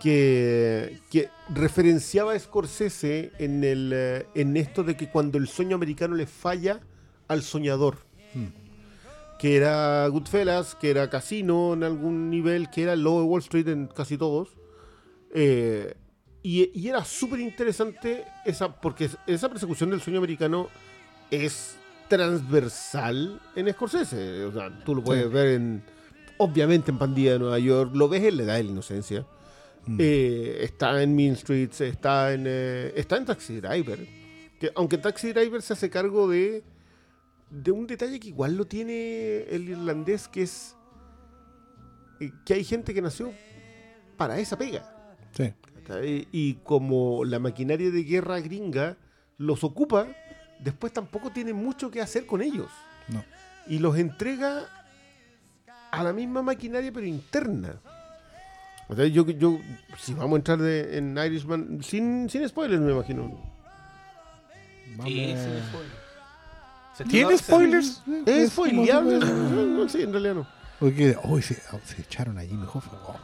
Que, que referenciaba a Scorsese en, el, eh, en esto de que cuando el sueño americano le falla al soñador.
Mm.
Que era Goodfellas, que era Casino en algún nivel, que era el de Wall Street en casi todos. Eh, y, y era súper interesante esa, porque esa persecución del sueño americano es transversal en Scorsese. O sea, tú lo puedes
Sí.
ver en. Obviamente en Pandilla de Nueva York, lo ves en La Edad de la Inocencia.
Mm.
Eh, está en Mean Streets, está en, eh, está en Taxi Driver. Que, aunque Taxi Driver se hace cargo de, de un detalle que igual lo tiene el irlandés, que es eh, que hay gente que nació para esa pega.
Sí.
Y como la maquinaria de guerra gringa los ocupa, después tampoco tiene mucho que hacer con ellos.
No.
Y los entrega a la misma maquinaria, pero interna. O sea, yo, yo, si vamos a entrar de- en Irishman, sin, sin spoilers, me imagino.
Vamos.
Sí.
¿Tiene spoilers?
¿Es
como
spoileable? No, sí, en realidad no.
Porque, oh, se, oh, se echaron a Jimmy Hoffa. Oh.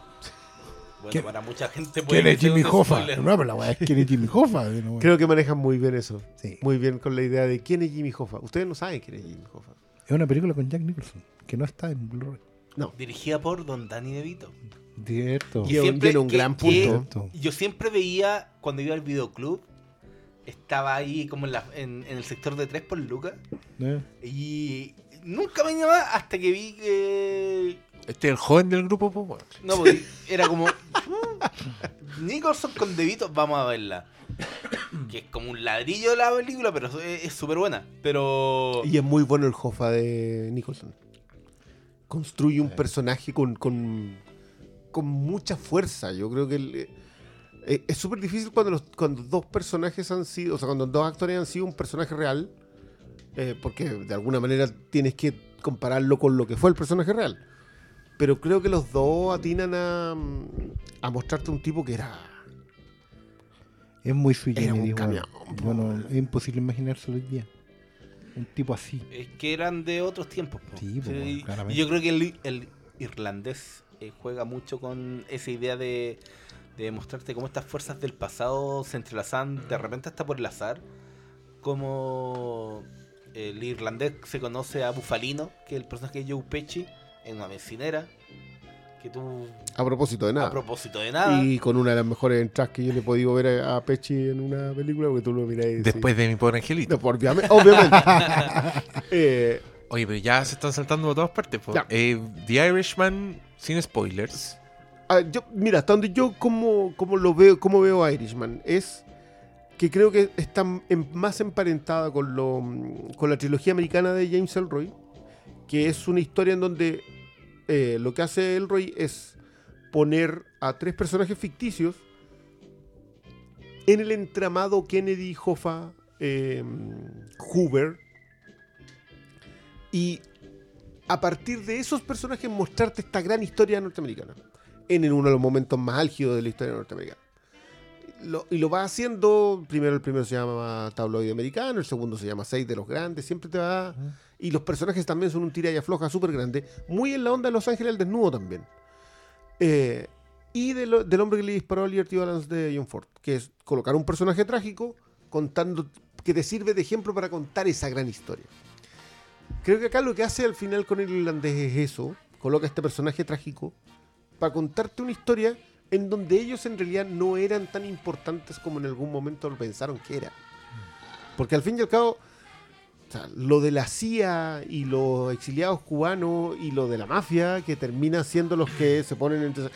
Bueno,
¿Quién-
para mucha gente puede
¿Quién es Jimmy Hoffa? No, pero la weá es quién es Jimmy Hoffa. No.
Creo que manejan muy bien eso.
Sí.
Muy bien con la idea de quién es Jimmy Hoffa. Ustedes no saben quién es Jimmy Hoffa.
Es una película con Jack Nicholson que no está en Blu-ray.
Dirigida por Don Danny DeVito.
Cierto.
Y- tiene un gran
que
punto.
Yo siempre veía, cuando iba al videoclub, estaba ahí como en, la- en- en el sector de 3 por Lucas.
¿Eh?
Y nunca me llamaba hasta que vi que.
Este es el joven del grupo, pues, weón.
No, porque era como. "Mm, Nicholson con Devito, vamos a verla. Que es como un ladrillo de la película, pero es súper buena. Pero.
Y es muy bueno el Hoffa de Nicholson. Construye un personaje con, con, con mucha fuerza. Yo creo que el- eh, es súper difícil cuando, los, cuando dos personajes han sido, o sea, cuando dos actores han sido un personaje real, eh, porque de alguna manera tienes que compararlo con lo que fue el personaje real. Pero creo que los dos atinan a, a mostrarte un tipo que era...
Es muy sui
Era un camión,
Bueno, es imposible imaginárselo hoy día. Un tipo así.
Es que eran de otros tiempos. po.
Sí, po,
y yo creo que el, el irlandés eh, juega mucho con esa idea de, de mostrarte cómo estas fuerzas del pasado se entrelazan de repente hasta por el azar. Como el irlandés se conoce a Bufalino, que es el personaje de Joe Pesci, en una vecinera. Que tú,
A propósito de nada.
a propósito de nada,
Y con una de las mejores entradas que yo le he podido ver a, a Pechi en una película, porque tú lo decís-
Después de mi pobre angelito.
No, por- obviamente. obviamente. Eh,
Oye, pero ya se están saltando de todas partes. Eh, The Irishman, sin spoilers.
Ah, mira, hasta donde yo como, como lo veo, como veo a Irishman, es que creo que está más emparentada con, lo, con la trilogía americana de James Elroy, que es una historia en donde eh, lo que hace Elroy es poner a tres personajes ficticios en el entramado Kennedy, Hoffa, eh, Hoover, Y a partir de esos personajes mostrarte esta gran historia norteamericana. En uno de los momentos más álgidos de la historia norteamericana. Lo- y lo va haciendo, primero el primero se llama Tabloide Americano, el segundo se llama Seis de los Grandes, siempre te va... Y los personajes también son un tira y afloja súper grande, muy en la onda de Los Ángeles al desnudo también. Eh, y de lo- del hombre que le disparó a Liberty Balance de John Ford, que es colocar un personaje trágico contando que te sirve de ejemplo para contar esa gran historia. Creo que acá lo que hace al final con el irlandés es eso, coloca este personaje trágico para contarte una historia en donde ellos en realidad no eran tan importantes como en algún momento lo pensaron que eran. Porque al fin y al cabo, lo de la CIA y los exiliados cubanos y lo de la mafia, que termina siendo los que se ponen entre...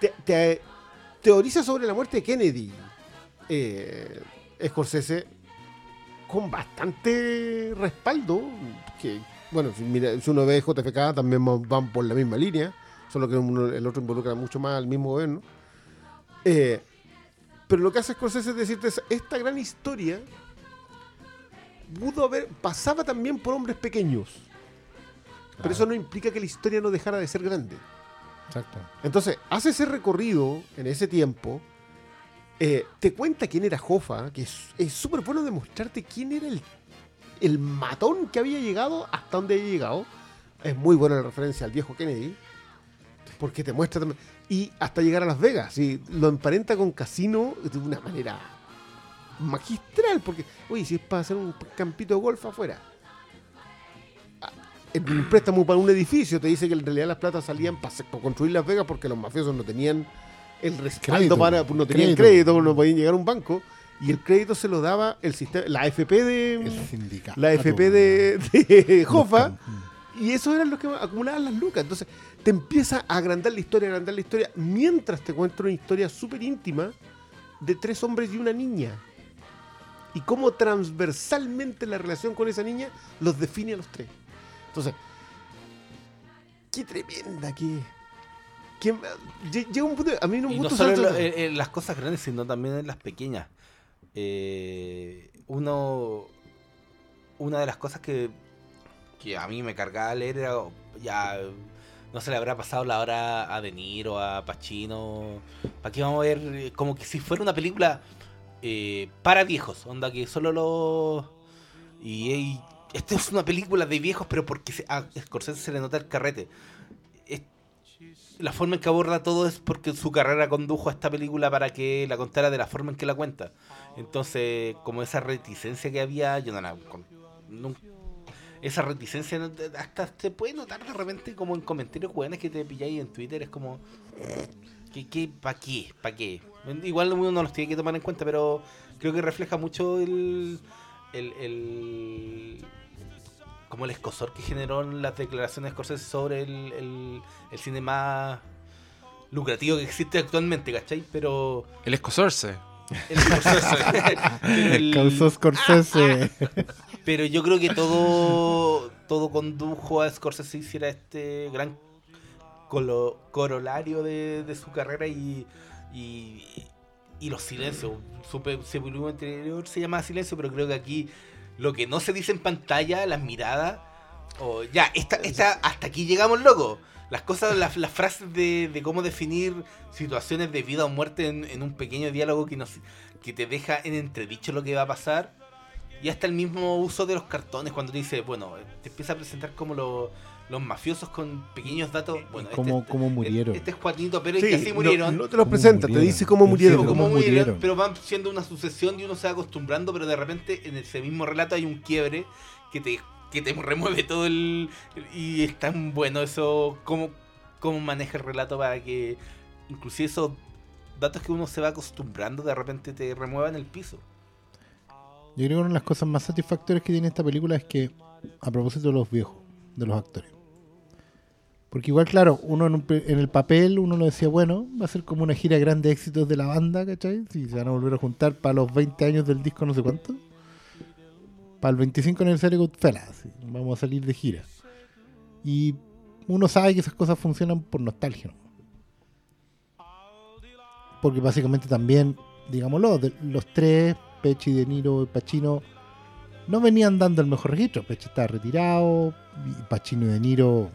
Te, te- teoriza sobre la muerte de Kennedy, eh, Scorsese, con bastante respaldo. Que, bueno, si, mira, si uno ve JFK, también van por la misma línea, solo que uno- el otro involucra mucho más al mismo gobierno. Eh, pero lo que hace Scorsese es decirte, es- esta gran historia pudo haber, pasaba también por hombres pequeños. Pero eso no implica que la historia no dejara de ser grande.
Exacto.
Entonces, hace ese recorrido en ese tiempo. eh, te cuenta quién era Jofa, que es es súper bueno demostrarte quién era el, el matón que había llegado hasta donde había llegado. Es muy buena la referencia al viejo Kennedy. Porque te muestra también. Y hasta llegar a Las Vegas. Y lo emparenta con Casino de una manera magistral. Porque, oye, si es para hacer un campito de golf afuera. Ah, un préstamo para un edificio te dice que en realidad las platas salían para construir Las Vegas porque los mafiosos no tenían el respaldo
Crédito,
para. No tenían
crédito.
crédito, no podían llegar a un banco. Y el crédito se lo daba el sistema, la AFP de.
El sindicato.
La AFP de, de Jofa. Y esos eran los que acumulaban las lucas. Entonces, te empieza a agrandar la historia, a agrandar la historia, mientras te cuento una historia súper íntima de tres hombres y una niña. Y cómo transversalmente la relación con esa niña los define a los tres. Entonces, qué tremenda que. que- lle- llega un punto. A mí no me
no
gusta
solo
tanto-
en- en las cosas grandes, sino también en las pequeñas. Eh, uno, una de las cosas que, que a mí me cargaba leer era ya no se le habrá pasado la hora a De Niro, a Pacino. ¿Para qué vamos a ver? eh, Como que si fuera una película eh, para viejos, onda que solo los... Y, y esta es una película de viejos, pero porque se- a Scorsese se le nota el carrete. La forma en que aborda todo es porque su carrera condujo a esta película para que la contara de la forma en que la cuenta. Entonces, como esa reticencia que había, yo no la... esa reticencia hasta se puede notar de repente como en comentarios jóvenes que te pilláis en Twitter, es como... ¿Qué, qué, ¿Para qué? ¿Para qué? Igual uno no los tiene que tomar en cuenta, pero creo que refleja mucho el... el, como el escosor que generó en las declaraciones de sobre el, el, el cine más lucrativo que existe actualmente, ¿cachai? Pero
El escosorse.
El Scorsese- el-
Causó Scorsese.
pero yo creo que todo todo condujo a Scorsese hiciera este gran colo- corolario de, de su carrera y, y, y los silencios. Su pe- sepulcro interior se llama silencio, pero creo que aquí lo que no se dice en pantalla, las miradas, o ya, esta, esta, hasta aquí llegamos, loco. Las cosas, las, las frases de, de cómo definir situaciones de vida o muerte en, en un pequeño diálogo que, nos, que te deja en entredicho lo que va a pasar. Y hasta el mismo uso de los cartones, cuando te dice, bueno, te empieza a presentar como lo- los mafiosos con pequeños datos. Bueno,
cómo,
este,
cómo murieron.
Este es Juanito Pérez,
Sí,
que así murieron.
No, te los
¿Cómo
presenta, te
murieron?
dice cómo
En
murieron.
serio,
Como
¿Cómo
murieron,
murieron?
pero van siendo una sucesión y uno se va acostumbrando, pero de repente en ese mismo relato hay un quiebre que te, que te remueve todo el... Y es tan bueno eso, cómo, cómo maneja el relato para que inclusive esos datos que uno se va acostumbrando de repente te remuevan el piso.
Yo creo que una de las cosas más satisfactorias que tiene esta película es que, a propósito de los viejos, de los actores. Porque igual, claro, uno en, un en el papel, uno lo decía, bueno, va a ser como una gira de grandes éxitos de la banda, ¿cachai? Si se van a volver a juntar para los 20 años del disco no sé cuánto. Para el 25 aniversario de Goodfellas, vamos a salir de gira. Y uno sabe que esas cosas funcionan por nostalgia. ¿no? Porque básicamente también, digámoslo, de- los tres, Pechi, De Niro y Pacino, no venían dando el mejor registro. Pesci estaba retirado, y Pacino y De Niro,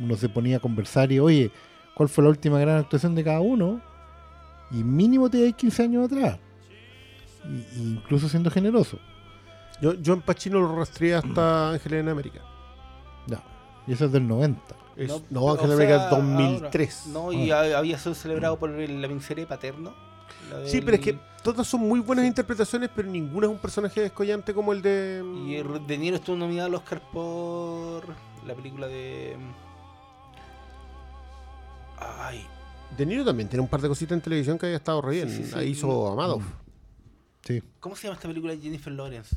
uno se ponía a conversar y, oye, ¿cuál fue la última gran actuación de cada uno? Y mínimo te hay 15 años atrás. Incluso siendo generoso.
Yo, yo en Pacino lo rastreé hasta Ángel en América.
Ya. Y eso es del 90.
Es-
No,
no,
o
Ángel en América
ahora-
2003.
No, y ha- había sido celebrado por el- la miniserie Paterno.
Sí, pero es que todas son muy buenas interpretaciones, pero ninguna es un personaje descollante como el de.
Y el De Niro estuvo nominado al Oscar por la película de... Ay,
De Niro también tiene un par de cositas en televisión que había estado re bien.
Sí, sí, sí.
Ahí hizo Amado.
Sí.
¿cómo se llama esta película de Jennifer Lawrence?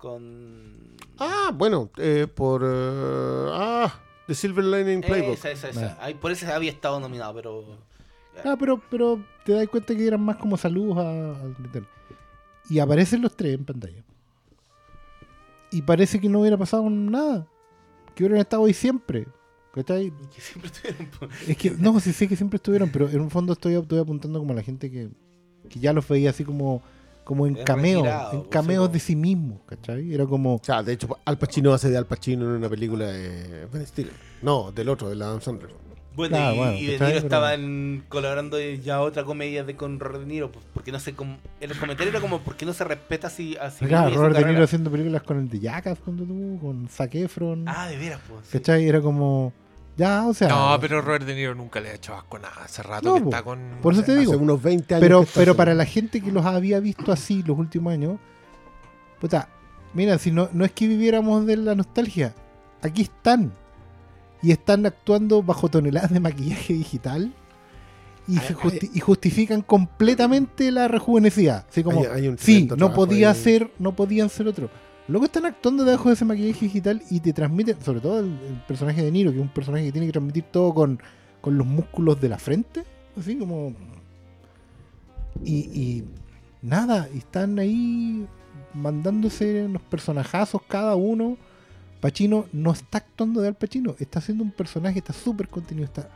Con...
Ah, bueno, eh, por. eh, ah, The Silver Lining Playbook.
Esa, esa, esa.
Bueno.
Ay, por eso había estado nominado, pero...
Ah, pero, pero te das cuenta que eran más como saludos a- al. Y aparecen los tres en pantalla. Y parece que no hubiera pasado nada. Que hubieran estado ahí siempre. ¿Cachai?
Que siempre estuvieron...
Es que, no, sí sé que siempre estuvieron, pero en un fondo estoy, estoy apuntando como a la gente que, que ya los veía así como, como en cameos,
retirado,
en cameos
sí,
de sí mismos, ¿cachai? Era como,
O sea, de hecho, Al Pacino hace de Al Pacino en una película de Ben Stiller. No, del otro, de la Adam Sandler.
Bueno,
Claro,
y,
bueno,
y De. Niro
Pero-
estaba en- colaborando ya otra comedia de con Robert De Niro, pues, porque no sé cómo... El comentario era como, ¿por qué no se respeta así a sí
Mira,
mismo y a su
Robert De
carrera?
Niro haciendo películas con el de Jackass, cuando tú, con Zac Efron,
Ah, de veras, pues. sí.
¿cachai? Era como, ya, o sea...
No, pero Robert De Niro nunca le ha hecho asco nada. Hace rato
No,
que
po.
está con.
Por eso te digo,
Hace unos 20 años.
Pero, pero para la gente que los había visto así los últimos años, puta, mira, si no, no es que viviéramos de la nostalgia, aquí están. Y están actuando bajo toneladas de maquillaje digital y,
Ay,
justifican completamente la rejuvenecida. Así como,
Hay-
sí, no podía
ahí.
ser, no podían ser otro. Luego están actuando debajo de ese maquillaje digital y te transmiten, sobre todo el, personaje de Niro, que es un personaje que tiene que transmitir todo con, con los músculos de la frente, así como... Y, y nada, están ahí mandándose unos personajazos cada uno. Pacino no está actuando de Al Pacino, está haciendo un personaje, está súper contenido, está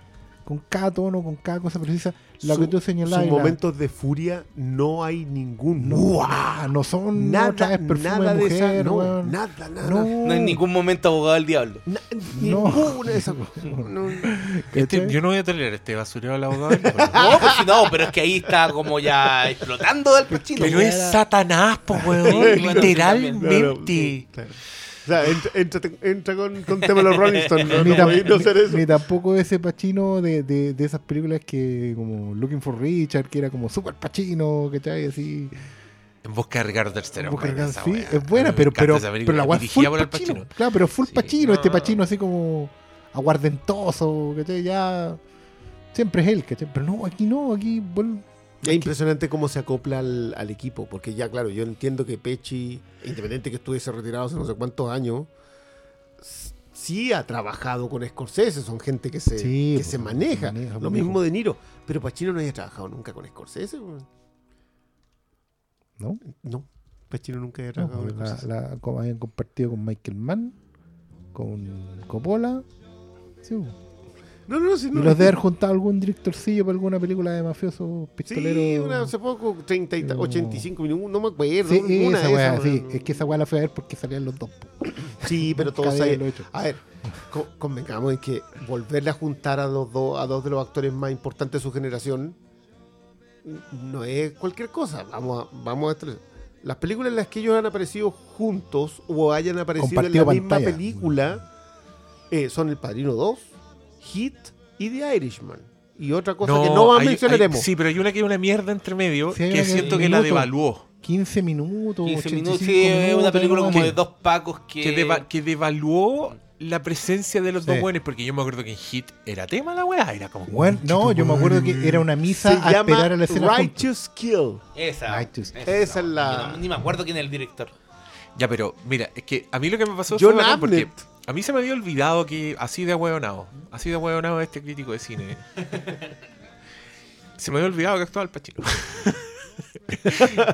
con cada tono, con cada cosa precisa. Lo
Su-
que tú señalabas.
Sus
la-
momentos de furia no hay ninguno.
¡Uah! no son
Nada,
otra vez perfume
nada
de
de esa.
mujer,
No,
weón.
nada, nada.
No,
No hay ningún momento abogado del diablo.
Na-
No.
Ninguna de esas cosas. No.
Este- yo no voy a tolerar este basurero al abogado. pero-
No, pues no, pero es que ahí está como ya explotando del Pacino.
Pero
pues.
es Satanás, po, weón. literalmente.
Claro. O sea, entra, entra, entra con, con tema de los Rolling Stones. No,
ni,
no no hacer eso.
ni tampoco ese Pacino de, de, de esas películas que como Looking for Richard, que era como super Pacino, ¿cachai? Así.
En busca de Ricardo III.
Busca
buena
de-
esa
sí, es buena, pero, pero, pero la
dirigida
full. Pacino. Claro, pero full
Sí,
Pacino, este
no.
Pacino así como aguardentoso, ¿cachai? Ya. Siempre es él, ¿cachai? Pero no, aquí no, aquí vuelve.
Es impresionante cómo se acopla al, al equipo, porque ya, claro, yo entiendo que Pechi, independiente que estuviese retirado hace no sé cuántos años, sí ha trabajado con Scorsese, son gente que se,
Sí,
que
pues,
se maneja.
maneja,
Lo mismo de Niro, pero Pacino no había trabajado nunca con Scorsese.
¿No?
No, Pacino nunca había
No,
trabajado
pues,
con
la,
Scorsese.
la- como habían compartido con Michael Mann, con Coppola. Sí,
No, no, sí,
y
no.
los de haber juntado algún directorcillo para alguna película de mafiosos
Sí,
pistoleros.
una, hace poco, 30, y ta-
No.
85 minutos, no me acuerdo.
Sí,
una
esa
de
weá,
esas,
sí. Es que esa weá la fui a ver porque salían los dos.
Sí, pero todos
hecho.
A ver, co- convengamos en que volverle a juntar a los dos, a dos de los actores más importantes de su generación no es cualquier cosa. Vamos a, vamos a Las películas en las que ellos han aparecido juntos o hayan aparecido en la misma película eh, son El Padrino 2, Hit y The Irishman. Y otra cosa que no
hay-
mencionaremos.
hay- sí, pero hay una que es una mierda entre medio
Sí,
que siento que la devaluó.
15 minutos,
15
85
minutos, sí, es una película como de dos pacos que...
Que, deva- que devaluó la presencia de los
Sí.
dos buenos, porque yo me acuerdo que en Hit era tema la weá, era como.
Bueno, no, yo me acuerdo que era una
Se
misa a
llama
esperar a la escena.
Righteous Kill.
Esa.
Righteous.
Esa es la-
no- ni me acuerdo quién es el director.
Ya, pero mira, es que a mí lo que me pasó
John
fue porque. A mí se me había olvidado que así de ahueonado, así de ahueonado este crítico de cine. se me había olvidado que actuaba el Pachino.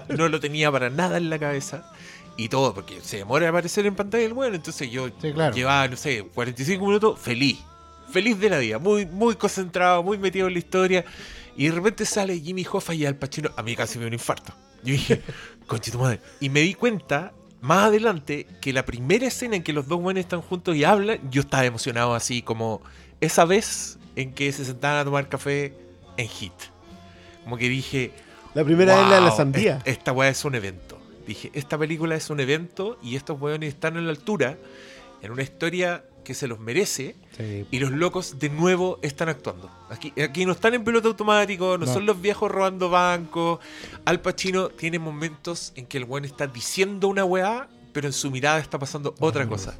no lo tenía para nada en la cabeza. Y todo, porque se demora en aparecer en pantalla el bueno. Entonces yo
Sí, claro.
llevaba, no sé, 45 minutos feliz. Feliz de la vida, muy, muy concentrado, muy metido en la historia. Y de repente sale Jimmy Hoffa y Al Pacino. A mí casi me dio un infarto. Yo dije, conche tu madre. Y me di cuenta más adelante, que la primera escena en que los dos buenos están juntos y hablan, yo estaba emocionado así como esa vez en que se sentaban a tomar café en Hit. Como que dije,
La primera es la de la
"Wow,
sandía.
es- Esta weá es un evento. Dije, esta película es un evento y estos weones están a la altura en una historia que se los merece
Sí.
y los locos de nuevo están actuando. Aquí, aquí no están en piloto automático, no,
No.
son los viejos robando bancos. Al Pacino tiene momentos en que el weón está diciendo una weá, pero en su mirada está pasando otra cosa.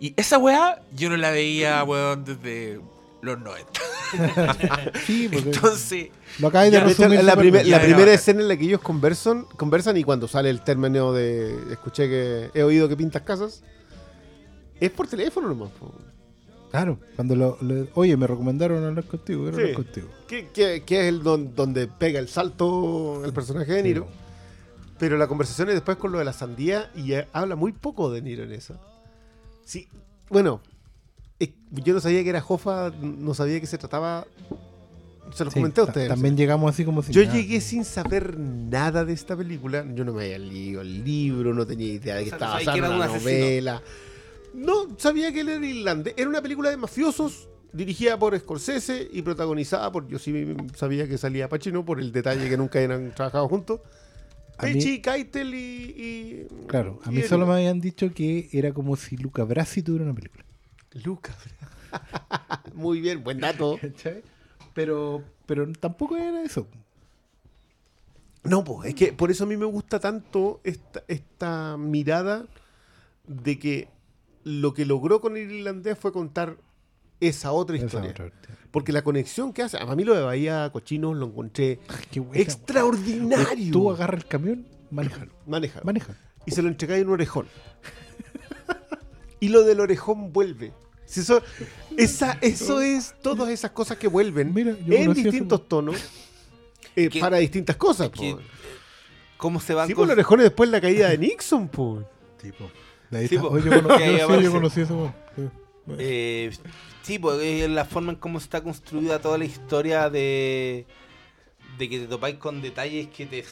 Y esa weá yo no la veía, weón, desde los 90.
Sí,
Entonces,
lo acabáis de resumir.
la,
bien.
la
Ya,
primera
ya,
escena en la que ellos conversan, conversan y cuando sale el término de escuché que he oído que pintas casas, es por teléfono nomás. po.
Claro, cuando lo, lo- Oye, me recomendaron hablar contigo, quiero
Sí.
hablar contigo.
Que, que- que es el don- donde pega el salto el personaje de Niro. Pero la conversación es después con lo de la sandía y eh, habla muy poco de Niro en eso. Sí, bueno, yo no sabía que era Jofa, no sabía que se trataba. Se los
Sí,
comenté a ustedes.
También llegamos así como si.
Yo
nada.
llegué sin saber nada de esta película. Yo no me había leído el libro, no tenía idea de que
O sea,
estaba basada en una
un asesino.
No, sabía que él era irlandés. Era una película de mafiosos dirigida por Scorsese y protagonizada por. Yo sí sabía que salía Pacino por el detalle que nunca habían trabajado juntos. Pechi, Keitel y, y-
Claro, a mí solo me habían dicho que era como si Luca Brasi tuviera una película.
Lucas. Muy bien, buen dato.
Pero, pero tampoco era eso.
No, pues, es que por eso a mí me gusta tanto esta, esta mirada de que lo que logró con el irlandés fue contar esa otra
Esa
historia.
otra.
Porque la conexión que hace, a mí lo de Bahía Cochinos lo encontré
Qué buena,
extraordinario.
Tú agarra el camión, manéjalo.
Maneja.
Maneja.
y se lo entregáis en un orejón. y lo del orejón vuelve. Si eso, esa, eso es todas esas cosas que vuelven
Mira,
en distintos tonos eh, para distintas cosas. po.
¿Cómo se van
Sí,
con-
pues los orejones después de la caída de Nixon, pues.
De ahí
Sí,
está. Oye, yo, cono-
Que ahí
yo- sí, yo conocí eso. Sí.
Eh, sí, pues es la forma en cómo está construida toda la historia de, de que te topáis con detalles que te,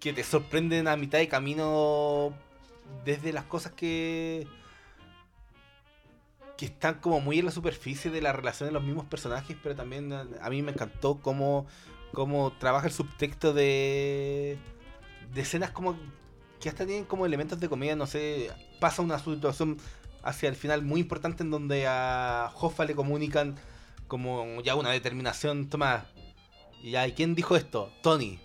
que te sorprenden a mitad de camino desde las cosas que que están como muy en la superficie de la relación de los mismos personajes, pero también a, a mí me encantó cómo, cómo trabaja el subtexto de, de escenas como que hasta tienen como elementos de comedia, no sé, pasa una situación hacia el final muy importante en donde a Hoffa le comunican como ya una determinación, toma, y ya, ¿y quién dijo esto? Tony.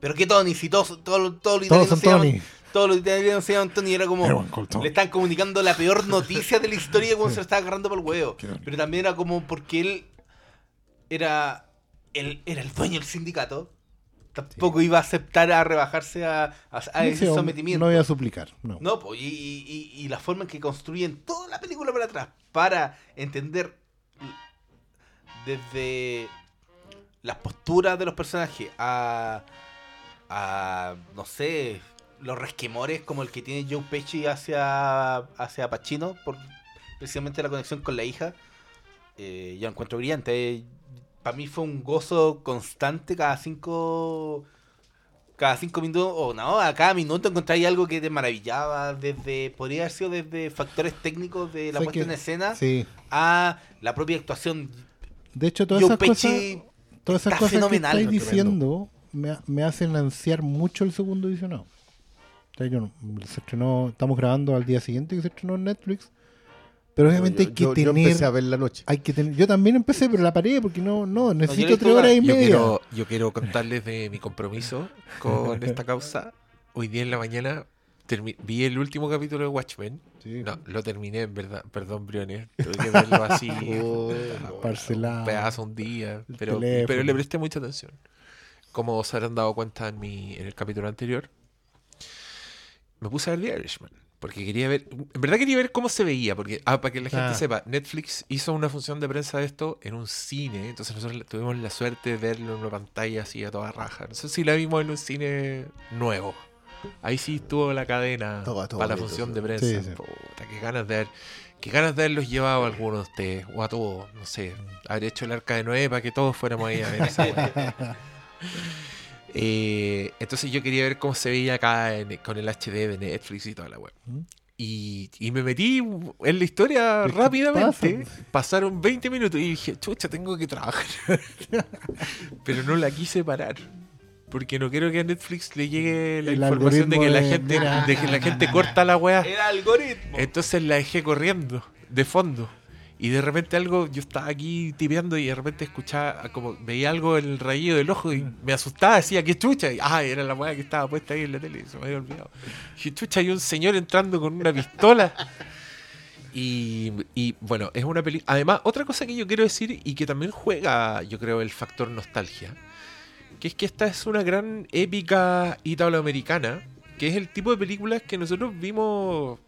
¿Pero qué Tony? Si todos, todos, todos los
Todos
italianos
son
se llaman-
Tony.
todos los italianos se llaman Tony, era como... Le están comunicando la peor noticia de la historia cuando
Sí.
se lo estaba agarrando por el huevo. Pero también era como porque él era él era el dueño del sindicato. Tampoco iba a aceptar a rebajarse a, a- a
No
ese sometimiento.
No voy a suplicar. No.
No, po, y, y- y- la forma en que construyen toda la película para atrás para entender desde las posturas de los personajes a, a no sé, los resquemores como el que tiene Joe Pesci hacia, hacia Pacino, por precisamente la conexión con la hija, eh, yo encuentro brillante. Para mí fue un gozo constante cada cinco cada cinco minutos, o no, a cada minuto encontráis algo que te maravillaba, desde, podría haber sido desde factores técnicos de la puesta
que-
en escena
Sí.
a la propia actuación.
De hecho, todas esas cosas, todas esas cosas que
fenomenal,
estáis
tremendo.
diciendo me, me hacen ansiar mucho el segundo visionado. O sea, yo se estrenó, estamos grabando al día siguiente que se estrenó en Netflix. Pero obviamente
yo,
hay que
yo- yo
tener.
empecé a ver la noche.
hay que tener. Yo también empecé, pero la paré porque no, no, necesito tres horas y
Yo
media.
quiero, yo quiero contarles de mi compromiso con esta causa. Hoy día en la mañana termi- vi el último capítulo de Watchmen.
Sí.
No, lo terminé, en verdad. Perdón, Briones. Tuve que verlo así.
Oh,
Parcelado.
un pedazo un día. Pero, pero le presté mucha atención. Como se habrán dado cuenta en, mi, en el capítulo anterior, me puse a ver The Irishman. Porque quería ver, en verdad quería ver cómo se veía, porque ah, para que la gente
Ah.
sepa, Netflix hizo una función de prensa de esto en un cine, entonces nosotros tuvimos la suerte de verlo en una pantalla así a toda raja. No sé si la vimos en un cine nuevo. Ahí sí estuvo la cadena
Todo- todo
para la función
sí.
de prensa.
Sí, sí.
Puta, qué ganas de ver, qué ganas de haberlos llevado a algunos de ustedes, o a todos, no sé, haber hecho el arca de Noé para que todos fuéramos ahí a ver esa. Eh, entonces yo quería ver cómo se veía acá en- con el HD de Netflix y toda la web. Y, y me metí en la historia
¿Pero qué
rápidamente.
pasa?
Pasaron 20 minutos y dije, chucha, tengo que trabajar. Pero no la quise parar. Porque no quiero que a Netflix le llegue la
El
información de que la
de-
gente, de que la gente corta la weá.
El algoritmo.
Entonces la dejé corriendo, de fondo. Y de repente algo, yo estaba aquí tipeando y de repente escuchaba, como veía algo en el rayido del ojo y me asustaba, decía, ¿qué chucha? Y, ah, era la weá que estaba puesta ahí en la tele, se me había olvidado. Y chucha, hay un señor entrando con una pistola. Y, y, bueno, es una película. Además, otra cosa que yo quiero decir y que también juega, yo creo, el factor nostalgia, que es que esta es una gran épica italoamericana, que es el tipo de películas que nosotros vimos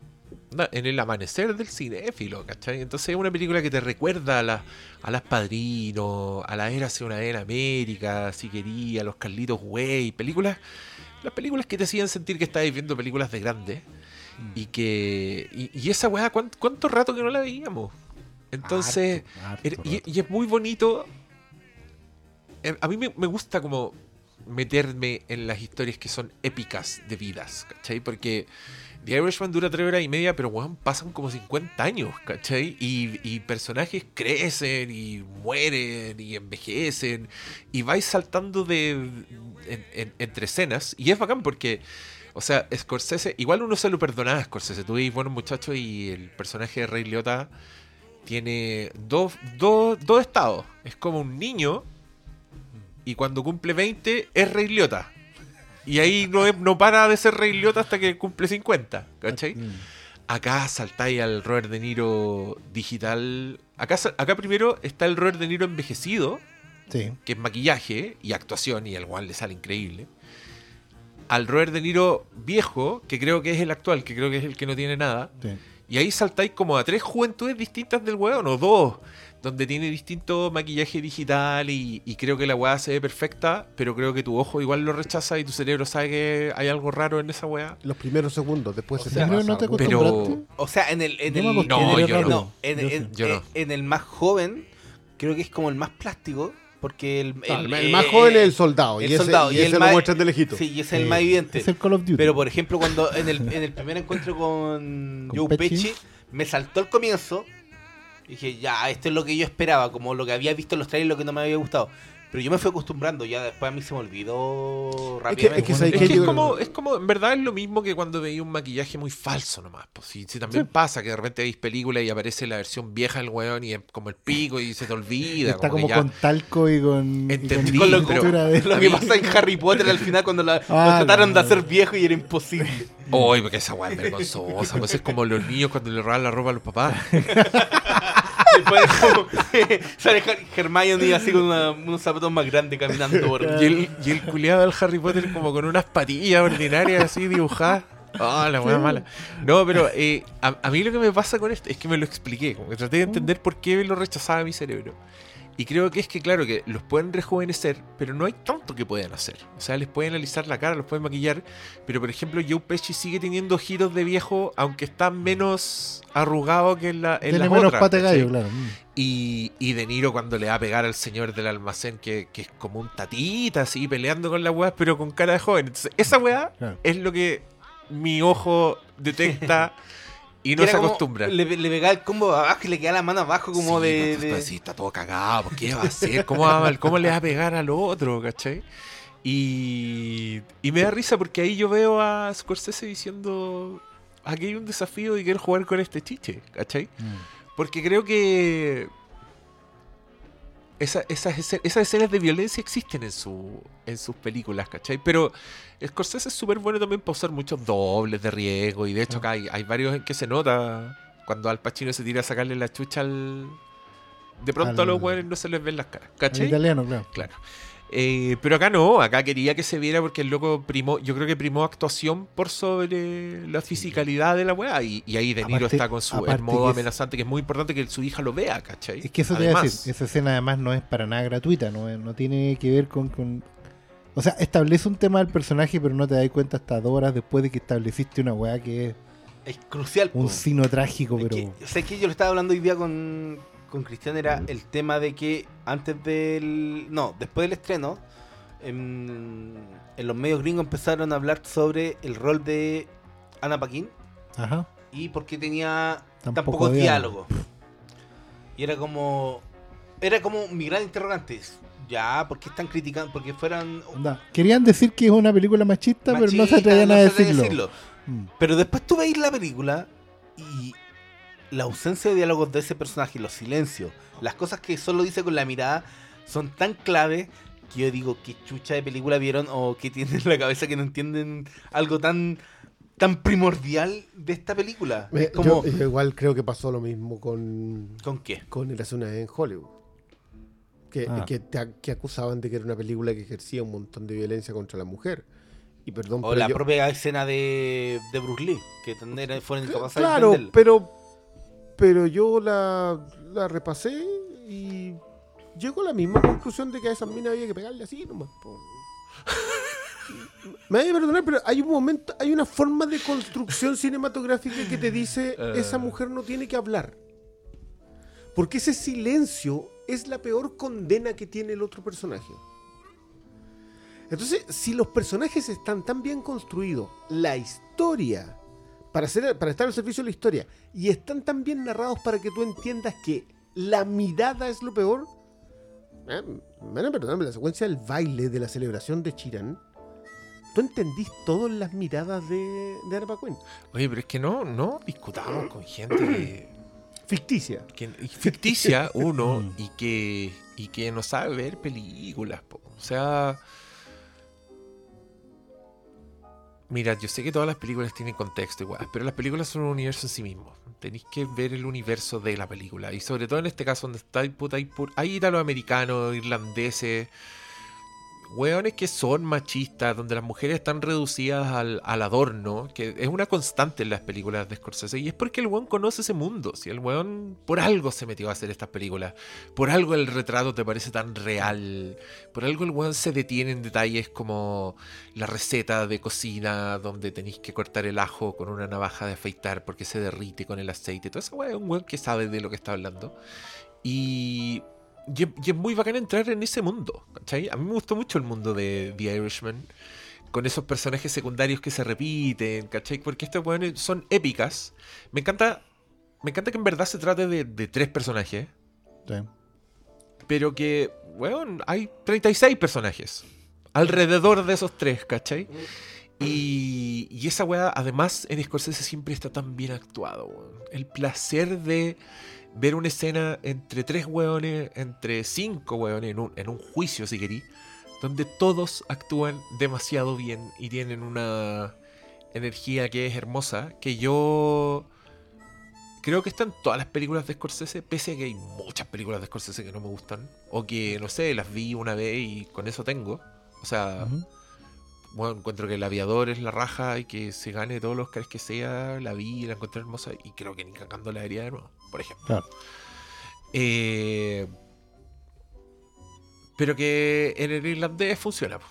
en el amanecer del cinéfilo, ¿cachai? Entonces es una película que te recuerda a, la- a las Padrinos, a la Era hace una América, si quería, a los Carlitos Way, películas, las películas que te hacían sentir que estabas viendo películas de grandes y que y, y esa weá, ¿cuánto, cuánto rato que no la veíamos? Entonces,
Harto, harto
era- y, y es muy bonito. Eh, A mí me, me gusta como meterme en las historias que son épicas de vidas, ¿cachai? Porque The Irishman dura tres horas y media, pero weón, pasan como 50 años, ¿cachai? Y, personajes crecen y mueren y envejecen y vais saltando de en- en- entre escenas y es bacán porque o sea, Scorsese, igual uno se lo perdonaba a Scorsese, tú veis buenos muchachos y el personaje de Ray Liotta tiene dos, dos, dos estados. Es como un niño y cuando cumple 20 es Ray Liotta. Y ahí no, es- no para de ser Ray Liotta hasta que cumple 50, ¿cachai?
Mm.
Acá saltáis al Robert De Niro digital. Acá, acá primero está el Robert De Niro envejecido,
Sí.
que es maquillaje y actuación, y al cual le sale increíble. Al Robert De Niro viejo, que creo que es el actual, que creo que es el que no tiene nada.
sí.
Y ahí saltáis como a tres juventudes distintas del weón, o dos, donde tiene distinto maquillaje digital y, y creo que la weá se ve perfecta, pero creo que tu ojo igual lo rechaza y tu cerebro sabe que hay algo raro en esa weá.
Los primeros segundos, después
O
se
sea,
te pasa
no te.
Pero-.
O sea, en el, en el, no, en,
Yo
en-
sí.
Yo no.
en- en el más joven, creo que es como el más plástico, porque el,
Ah, El,
el-
más
eh,
joven es el soldado.
el
y ese,
soldado,
y
y
ese
el
lo muestran de lejito.
Sí, y es el
Eh,
más evidente.
Es el Call of Duty.
Pero por ejemplo, cuando en el, en el primer encuentro con,
Con
Joe
Pesci.
Pesci, me saltó el comienzo. Dije, ya, esto es lo que yo esperaba, como lo que había visto en los trailers, lo que no me había gustado. Pero yo me fui acostumbrando, ya después a mí se me olvidó rápidamente.
es que ¿sabes
Es que como, es como, en verdad es lo mismo que cuando veía un maquillaje muy falso nomás. Pues si, también pasa que de repente veis películas y aparece la versión vieja del weón y es como el pico y se te olvida.
Está
como
con talco y con.
Entendí,
Con
lo,
pero-
textura de-
lo que pasa en Harry Potter al final cuando la, lo
Ah,
trataron de hacer viejo y era imposible.
Uy, porque esa weá es vergonzosa. Pues es como los niños cuando le roban la ropa a los papás.
Después como, sale Hermione así con una- unos zapatos más grandes caminando por
Y el, y el culiado del Harry Potter como con unas patillas ordinarias así dibujadas. Ah, la weá mala. No, pero eh, a, a mí lo que me pasa con esto es que me lo expliqué. Como que traté de entender por qué lo rechazaba mi cerebro. Y creo que es que, claro, que los pueden rejuvenecer, pero no hay tanto que puedan hacer. O sea, les pueden alisar la cara, los pueden maquillar. Pero, por ejemplo, Joe Pesci sigue teniendo giros de viejo, aunque está menos arrugado que en la en
Tiene
las
menos
otras,
claro.
Y, y De Niro cuando le va a pegar al señor del almacén, que, que es como un tatita, así, peleando con la weá, pero con cara de joven. Entonces, esa weá
Claro.
es lo que mi ojo detecta y no se acostumbra.
Le, le pegaba el combo abajo y le quedaba la mano abajo como
Sí,
de...
pues,
de-
pues, sí, está todo cagado. ¿por ¿Qué va a hacer? ¿Cómo, va- cómo le va a pegar al otro? ¿Cachai? Y, y me da risa porque ahí yo veo a Scorsese diciendo: aquí hay un desafío y quiero jugar con este chiche. ¿Cachai?
Mm.
Porque creo que esa- esas, esas escenas de violencia existen en, su, en sus películas, ¿cachai? Pero Scorsese es súper bueno también para usar muchos dobles de riesgo. Y de hecho acá hay, hay varios en que se nota cuando Al Pacino se tira a sacarle la chucha al... De pronto a los
Al-
hueones no se les ven las caras, ¿cachai?
italiano, claro.
Claro. Eh, pero acá no, acá quería que se viera porque el loco primó, yo creo que primó actuación por sobre la fisicalidad de la weá. Y, y ahí De Niro
Aparte-
está con su el modo
que es-
amenazante, que es muy importante que su hija lo vea, ¿cachai?
Es que eso te iba a
Además,
decir. Esa escena además no es para nada gratuita. No, no tiene que ver con, con- O sea, establece un tema del personaje, pero no te das cuenta hasta dos horas después de que estableciste una weá que es
Es crucial.
un
po.
sino trágico,
Es
pero.
que, sé que yo lo estaba hablando hoy día con, con Cristian, era el tema de que antes del... No, después del estreno, en, en los medios gringos empezaron a hablar sobre el rol de Anna Paquin
Ajá.
y por qué tenía
Tan
tan,
poco diálogo.
Y era como. Era como mi gran interrogante. Ya, ¿por qué están criticando? Porque fueran.
Querían decir que es una película machista, pero no se atrevían a
no atreven
decirlo. Mm.
Pero después tú veis la película y la ausencia de diálogos de ese personaje, los silencios, las cosas que solo dice con la mirada, son tan clave que yo digo, ¿qué chucha de película vieron o qué tienen en la cabeza que no entienden algo tan tan primordial de esta película?
Me-
Es como,
yo, yo igual creo que pasó lo mismo con,
¿Con qué?
con Érase una en Hollywood. Que,
Ah.
que, te- que acusaban de que era una película que ejercía un montón de violencia contra la mujer. Y perdón,
O
pero
la
yo-
propia escena de, de Bruce Lee, que también era- fueron incapaces de
Claro, pero, pero yo la, la repasé y llego a la misma conclusión de que a esas minas había que pegarle así nomás. Me vaya a perdonar, pero hay un momento, hay una forma de construcción cinematográfica que te dice esa mujer no tiene que hablar. Porque ese silencio es la peor condena que tiene el otro personaje. Entonces, si los personajes están tan bien construidos, la historia, para, ser, para estar al servicio de la historia, y están tan bien narrados para que tú entiendas que la mirada es lo peor, eh, me van a perdonarme, la secuencia del baile de la celebración de Chiran, tú entendís todo en las miradas de, de Paquin.
Oye, pero es que no, no discutamos con gente que,
Ficticia.
que- ficticia, uno, y que, y que no sabe ver películas. po. O sea, mira, yo sé que todas las películas tienen contexto igual, pero las películas son un universo en sí mismo. Tenéis que ver el universo de la película. Y sobre todo en este caso, donde está puta, hay, hay italoamericanos, irlandeses, hueones que son machistas, donde las mujeres están reducidas al, al adorno, que es una constante en las películas de Scorsese, y es porque el weón conoce ese mundo, si el weón por algo se metió a hacer estas películas, por algo el retrato te parece tan real, por algo el weón se detiene en detalles como la receta de cocina, donde tenéis que cortar el ajo con una navaja de afeitar porque se derrite con el aceite, todo weón es un weón que sabe de lo que está hablando. Y y es, y es muy bacán entrar en ese mundo. ¿cachai? A mí me gustó mucho el mundo de The Irishman. Con esos personajes secundarios que se repiten, ¿cachai? Porque estas weones son épicas. Me encanta. Me encanta que en verdad se trate de, de tres personajes.
Sí.
Pero que, weón, hay 36 personajes. Alrededor de esos tres, ¿cachai? Y, y esa weá, además, en Scorsese siempre está tan bien actuado, weón. El placer de ver una escena entre tres weones, entre cinco weones, en un, en un juicio, si querí, donde todos actúan demasiado bien y tienen una energía que es hermosa, que yo creo que están todas las películas de Scorsese, pese a que hay muchas películas de Scorsese que no me gustan, o que, no sé, las vi una vez y con eso tengo. O sea, bueno, encuentro que el aviador es la raja y que se gane todos los Oscars que sea, la vi, la encontré hermosa y creo que ni cagando la vería de nuevo, por ejemplo.
Claro.
Eh, pero que en el irlandés funciona. po.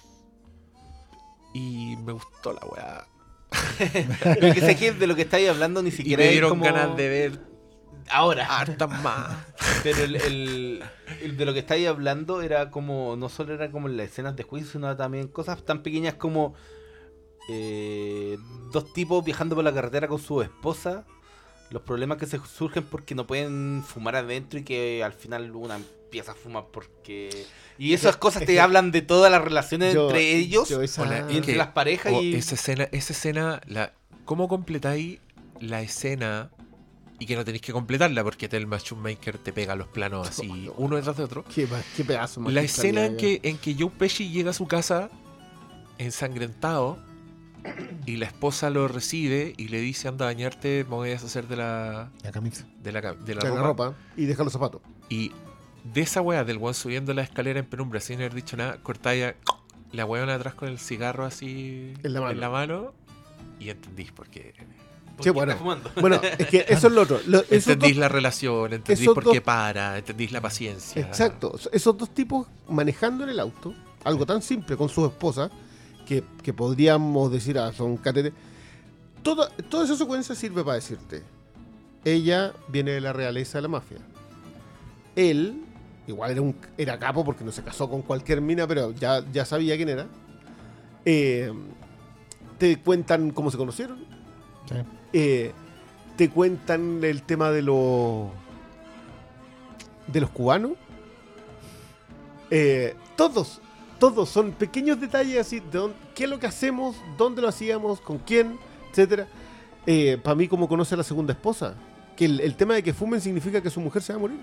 Y me gustó la weá.
Lo que sé que de lo que estáis hablando ni
Y
siquiera
me dieron
como-
ganas de ver
ahora.
hartas más.
Pero el, el- el de lo que estáis hablando era como, no solo era como en las escenas de juicio, sino también cosas tan pequeñas como eh, dos tipos viajando por la carretera con su esposa, los problemas que se surgen porque no pueden fumar adentro y que al final una empieza a fumar porque... Y esas cosas te hablan de todas las relaciones
Yo-
entre ellos
esa-
Hola,
y entre
que-
las parejas y...
esa escena, esa escena, la, ¿cómo completáis la escena? Y que no tenéis que completarla porque Telma Shoemaker te pega los planos así, uno detrás de otro.
Qué, qué pedazo
La escena en que, en que Joe Pesci llega a su casa ensangrentado y la esposa lo recibe y le dice anda a bañarte, me voy a deshacer de la,
La camisa.
de la, de la ropa.
ropa y deja los zapatos.
Y de esa weá, del weón subiendo la escalera en penumbra sin haber dicho nada, cortáis la weona atrás con el cigarro así
En la mano.
mano, y entendís por qué.
¿por
Sí,
qué
bueno.
está fumando?
Bueno, es que eso es lo otro. Lo-
Entendís
dos-
la relación, entendís por
dos-
qué para, entendís la paciencia.
Exacto. Esos dos tipos manejando en el auto, algo tan simple con su esposa, que, que podríamos decir, ah, son catete. Toda, toda esa secuencia sirve para decirte, ella viene de la realeza de la mafia. Él igual era, un, era capo porque no se casó con cualquier mina, pero ya, ya sabía quién era. Eh, te cuentan cómo se conocieron.
Sí.
Eh, te cuentan el tema de los de los cubanos. Eh, todos, todos son pequeños detalles así de dónde- qué es lo que hacemos, dónde lo hacíamos, con quién, etcétera. Para mí, como conoce a la segunda esposa, que el, el tema de que fumen significa que su mujer se va a morir.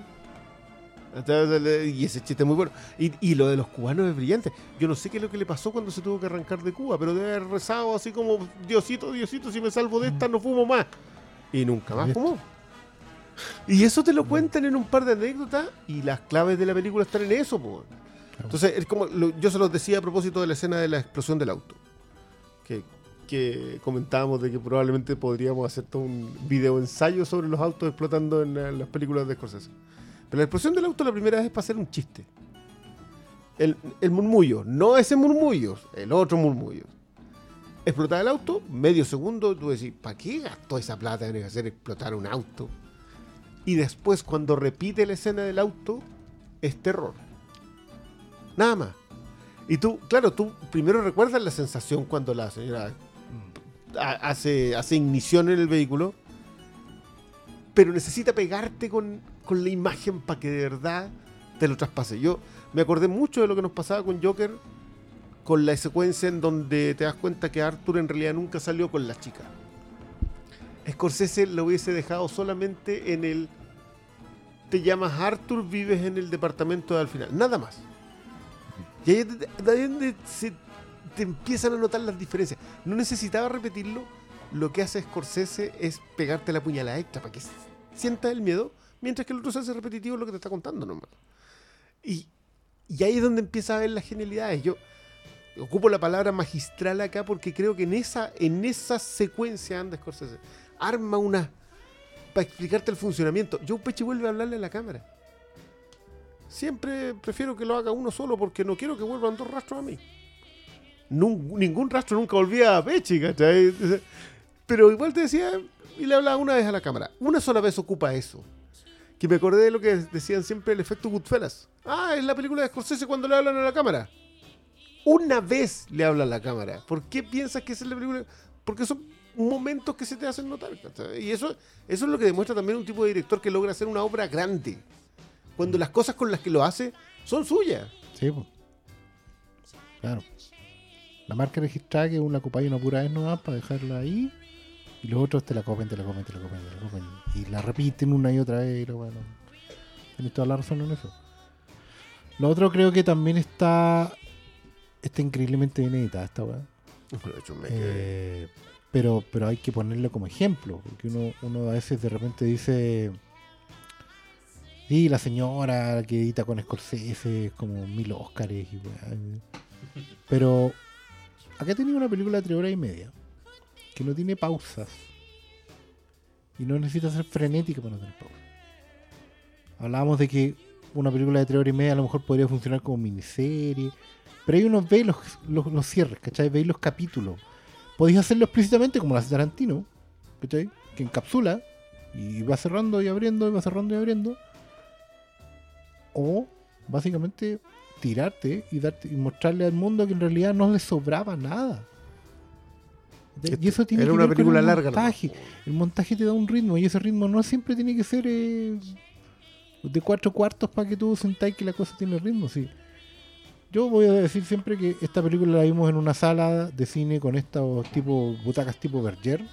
Y ese chiste es muy bueno. Y, y lo de los cubanos es brillante. Yo no sé qué es lo que le pasó cuando se tuvo que arrancar de Cuba, pero debe haber rezado así como, Diosito, Diosito, si me salvo de esta, no fumo más. Y nunca más fumó. Y eso te lo cuentan en un par de anécdotas y las claves de la película están en eso. po. Entonces, es como lo- yo se los decía a propósito de la escena de la explosión del auto. Que, que comentábamos de que probablemente podríamos hacer todo un video ensayo sobre los autos explotando en, eh, las películas de Scorsese. Pero la explosión del auto la primera vez es para hacer un chiste. El, el murmullo, no ese murmullo, el otro murmullo. Explotar el auto, medio segundo, tú decís, ¿para qué gastó esa plata en hacer explotar un auto? Y después, cuando repite la escena del auto, es terror. Nada más. Y tú, claro, tú primero recuerdas la sensación cuando la señora ha- hace, hace ignición en el vehículo, pero necesita pegarte con, con la imagen para que de verdad te lo traspase. Yo me acordé mucho de lo que nos pasaba con Joker, con la secuencia en donde te das cuenta que Arthur en realidad nunca salió con la chica. Scorsese lo hubiese dejado solamente en el te llamas Arthur, vives en el departamento de al final, nada más. Y ahí es donde se te empiezan a notar las diferencias. No necesitaba repetirlo. Lo que hace Scorsese es pegarte la puñalada extra para que sientas el miedo, mientras que el otro se hace repetitivo lo que te está contando nomás. Y, y ahí es donde empieza a ver las genialidades. Yo ocupo la palabra magistral acá porque creo que en esa, en esa secuencia anda Scorsese. Arma una para explicarte el funcionamiento. Joe Pesci vuelve a hablarle a la cámara. Siempre prefiero que lo haga uno solo porque no quiero que vuelvan dos rastros a mí. Nun- ningún rastro nunca volvía a Pesci, ¿cachai? Pero igual te decía, y le hablaba una vez a la cámara. Una sola vez ocupa eso. Que me acordé de lo que decían siempre el efecto Goodfellas. Ah, es la película de Scorsese cuando le hablan a la cámara. Una vez le habla a la cámara. ¿Por qué piensas que es la película? Porque son momentos que se te hacen notar. Y eso es lo que demuestra también un tipo de director que logra hacer una obra grande. Cuando las cosas con las que lo hace son suyas.
Sí, pues. Claro. La marca registrada que una ocupa una pura vez nomás para dejarla ahí. Y los otros te la copen, te la copen, te la copen, te la copen. Y la repiten una y otra vez. y lo bueno. Tienes toda la razón en eso. Lo otro creo que también está. Está increíblemente bien editada esta weá. Eh, pero, pero hay que ponerlo como ejemplo, porque uno, uno a veces de repente dice, sí, la señora que edita con Scorsese es como mil Óscares y weá". Pero acá tenía una película de tres horas y media, que no tiene pausas, y no necesita ser frenética para no tener pausas. Hablábamos de que una película de tres horas y media a lo mejor podría funcionar como miniserie, pero ahí uno ve los, los, los cierres, ¿cachai? Veis los capítulos. Podéis hacerlo explícitamente como lo hace Tarantino, ¿cachai? Que encapsula y va cerrando y abriendo, y va cerrando y abriendo. O básicamente tirarte y darte y mostrarle al mundo que en realidad no le sobraba nada. Y eso tiene
Era
que
una película
el
larga.
montaje. El montaje te da un ritmo y ese ritmo no siempre tiene que ser eh, de cuatro cuartos para que tú sentáis que la cosa tiene ritmo. Sí. Yo voy a decir siempre que esta película la vimos en una sala de cine con estos tipo butacas tipo Berger,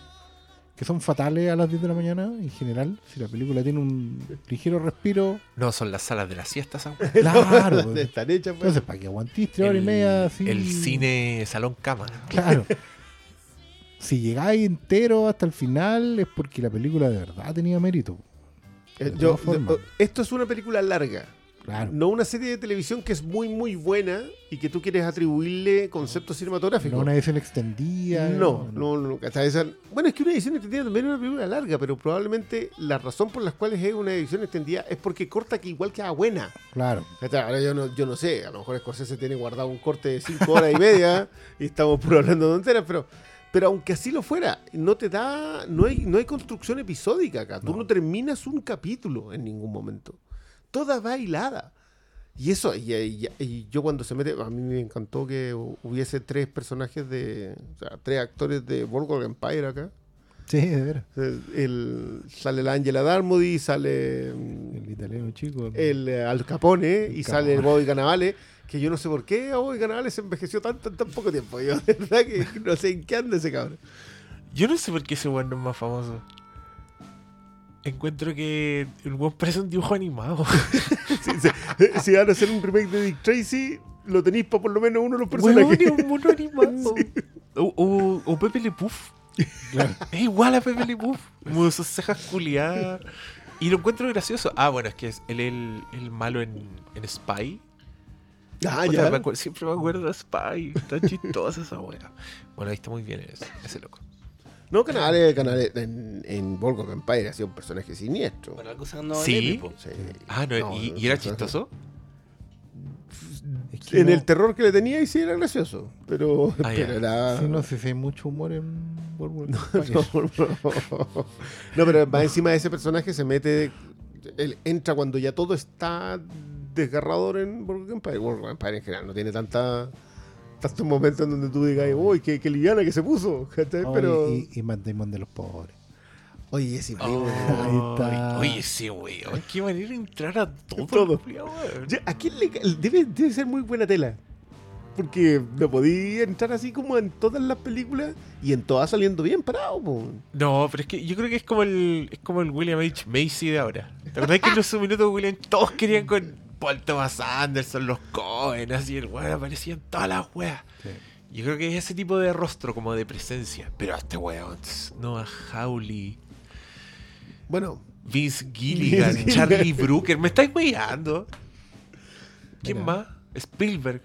que son fatales a las 10 de la mañana en general. Si la película tiene un ligero respiro,
No, son las salas de las siestas. aún.
claro.
Están hechas, pues.
Entonces, para que aguantís tres horas y media así.
El cine salón cama.
Claro. si llegáis entero hasta el final es porque la película de verdad tenía mérito.
Eh,
de
yo- esto es una película larga.
Claro.
No una serie de televisión que es muy, muy buena y que tú quieres atribuirle conceptos cinematográficos.
No una edición extendida.
No, no, no. hasta esa- Bueno, es que una edición extendida también es una película larga, pero probablemente la razón por las cuales es una edición extendida es porque corta que igual queda buena.
Claro.
Hasta Ahora yo no, yo no sé, a lo mejor Scorsese tiene guardado un corte de 5 horas y media y estamos puro hablando de tonteras, pero, pero aunque así lo fuera, no te da, no hay, no hay construcción episódica acá. Tú
No.
no terminas un capítulo en ningún momento. Toda va hilada. Y eso, y, y- y yo cuando se mete, a mí me encantó que hu- hubiese tres personajes de, o sea, tres actores de Boardwalk Empire acá.
Sí, de veras.
El, el- sale la Angela Darmody, sale mm,
El italiano chico.
el eh, Al Capone
El
y sale
Capone.
Bobby Cannavale, que yo no sé por qué a Bobby Cannavale se envejeció tanto en tan poco tiempo. Yo de verdad que no sé en qué anda ese cabrón.
Yo no sé por qué ese weón no es más famoso. Encuentro que el weón parece un dibujo animado.
Si, si- si van a hacer un remake de Dick Tracy, lo tenéis para por lo menos uno de los personajes.
es un mono animado. O, o, o Pepe Le Puff. Es igual a Pepe Le Puff. Como sus cejas culiadas. Y lo encuentro gracioso. Ah, bueno, es que es él el, el malo en, en Spy.
Ah,
Puta,
ya.
me acuerdo- siempre me acuerdo de Spy. Está chistosa esa wea. Bueno, ahí está muy bien ese, ese loco.
No, Canales, Canales en, en Boardwalk Empire ha sido un personaje siniestro.
Bueno, algo se ganó
Sí. Ah, no,
No,
¿y,
no,
y era
no,
chistoso?
Es que
En
no-
el terror que le tenía y sí era gracioso. Pero,
Ah,
pero era.
Sí, no sé si hay mucho humor en Boardwalk
No,
Empire.
no. No, pero más encima de ese personaje se mete. Él entra cuando ya todo está desgarrador en Boardwalk Empire. Boardwalk Empire en general no tiene tanta tantos momentos en donde tú digas, uy, qué, qué liviana que se puso. Pero.
y, y Matt Damon de los pobres.
Oye, ese.
Ahí está.
Oye, ese weón. Qué manera de entrar a todo.
Todo.
weón.
¿A quién le debe, debe ser muy buena tela? Porque no podía entrar así como en todas las películas y en todas saliendo bien parado. po.
No, pero es que yo creo que es como el, es como el William H. Macy de ahora. ¿Te acordás que en los minutos William todos querían con Paul Thomas Anderson, los Cohen, así el weón aparecía en todas las weas?
Sí.
Yo creo que es ese tipo de rostro, como de presencia. Pero este weón, Noah Hawley,
Bueno,
Vince Gilligan,
Vince
Charlie. Brooker, me estáis weyando. ¿Quién
Mira.
más? Spielberg.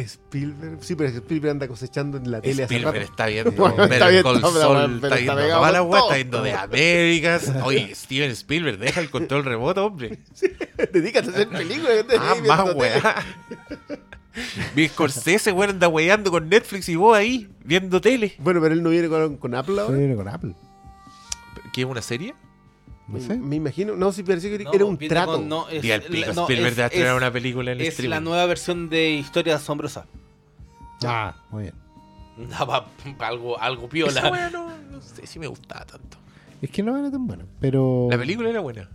Spielberg. Sí, pero Spielberg anda cosechando en la tele hace
Spielberg
rato.
está viendo
Bueno, está
Call
está-
viendo toda la está viendo de Américas. Oye, Steven Spielberg, deja el control remoto, hombre.
Dedícate a hacer películas.
Ah, más
viendo
weá. Mi Scorsese, weón, anda weando con Netflix y vos ahí, viendo tele.
Bueno, pero él no viene con, con Apple ahora.
Sí, viene con Apple.
¿Qué es una serie?
No sé.
Me imagino. No, sí, parecía que
No,
era un trato.
con- no, es,
al pico,
la- no,
Spielberg
es-
de
es-
una película en
Es
streaming.
la nueva versión de Historia Asombrosa.
Ah, muy bien.
Daba algo, algo
Esa
piola.
weá no, no sé si me gustaba tanto.
Es que no era tan bueno, pero...
La película era buena.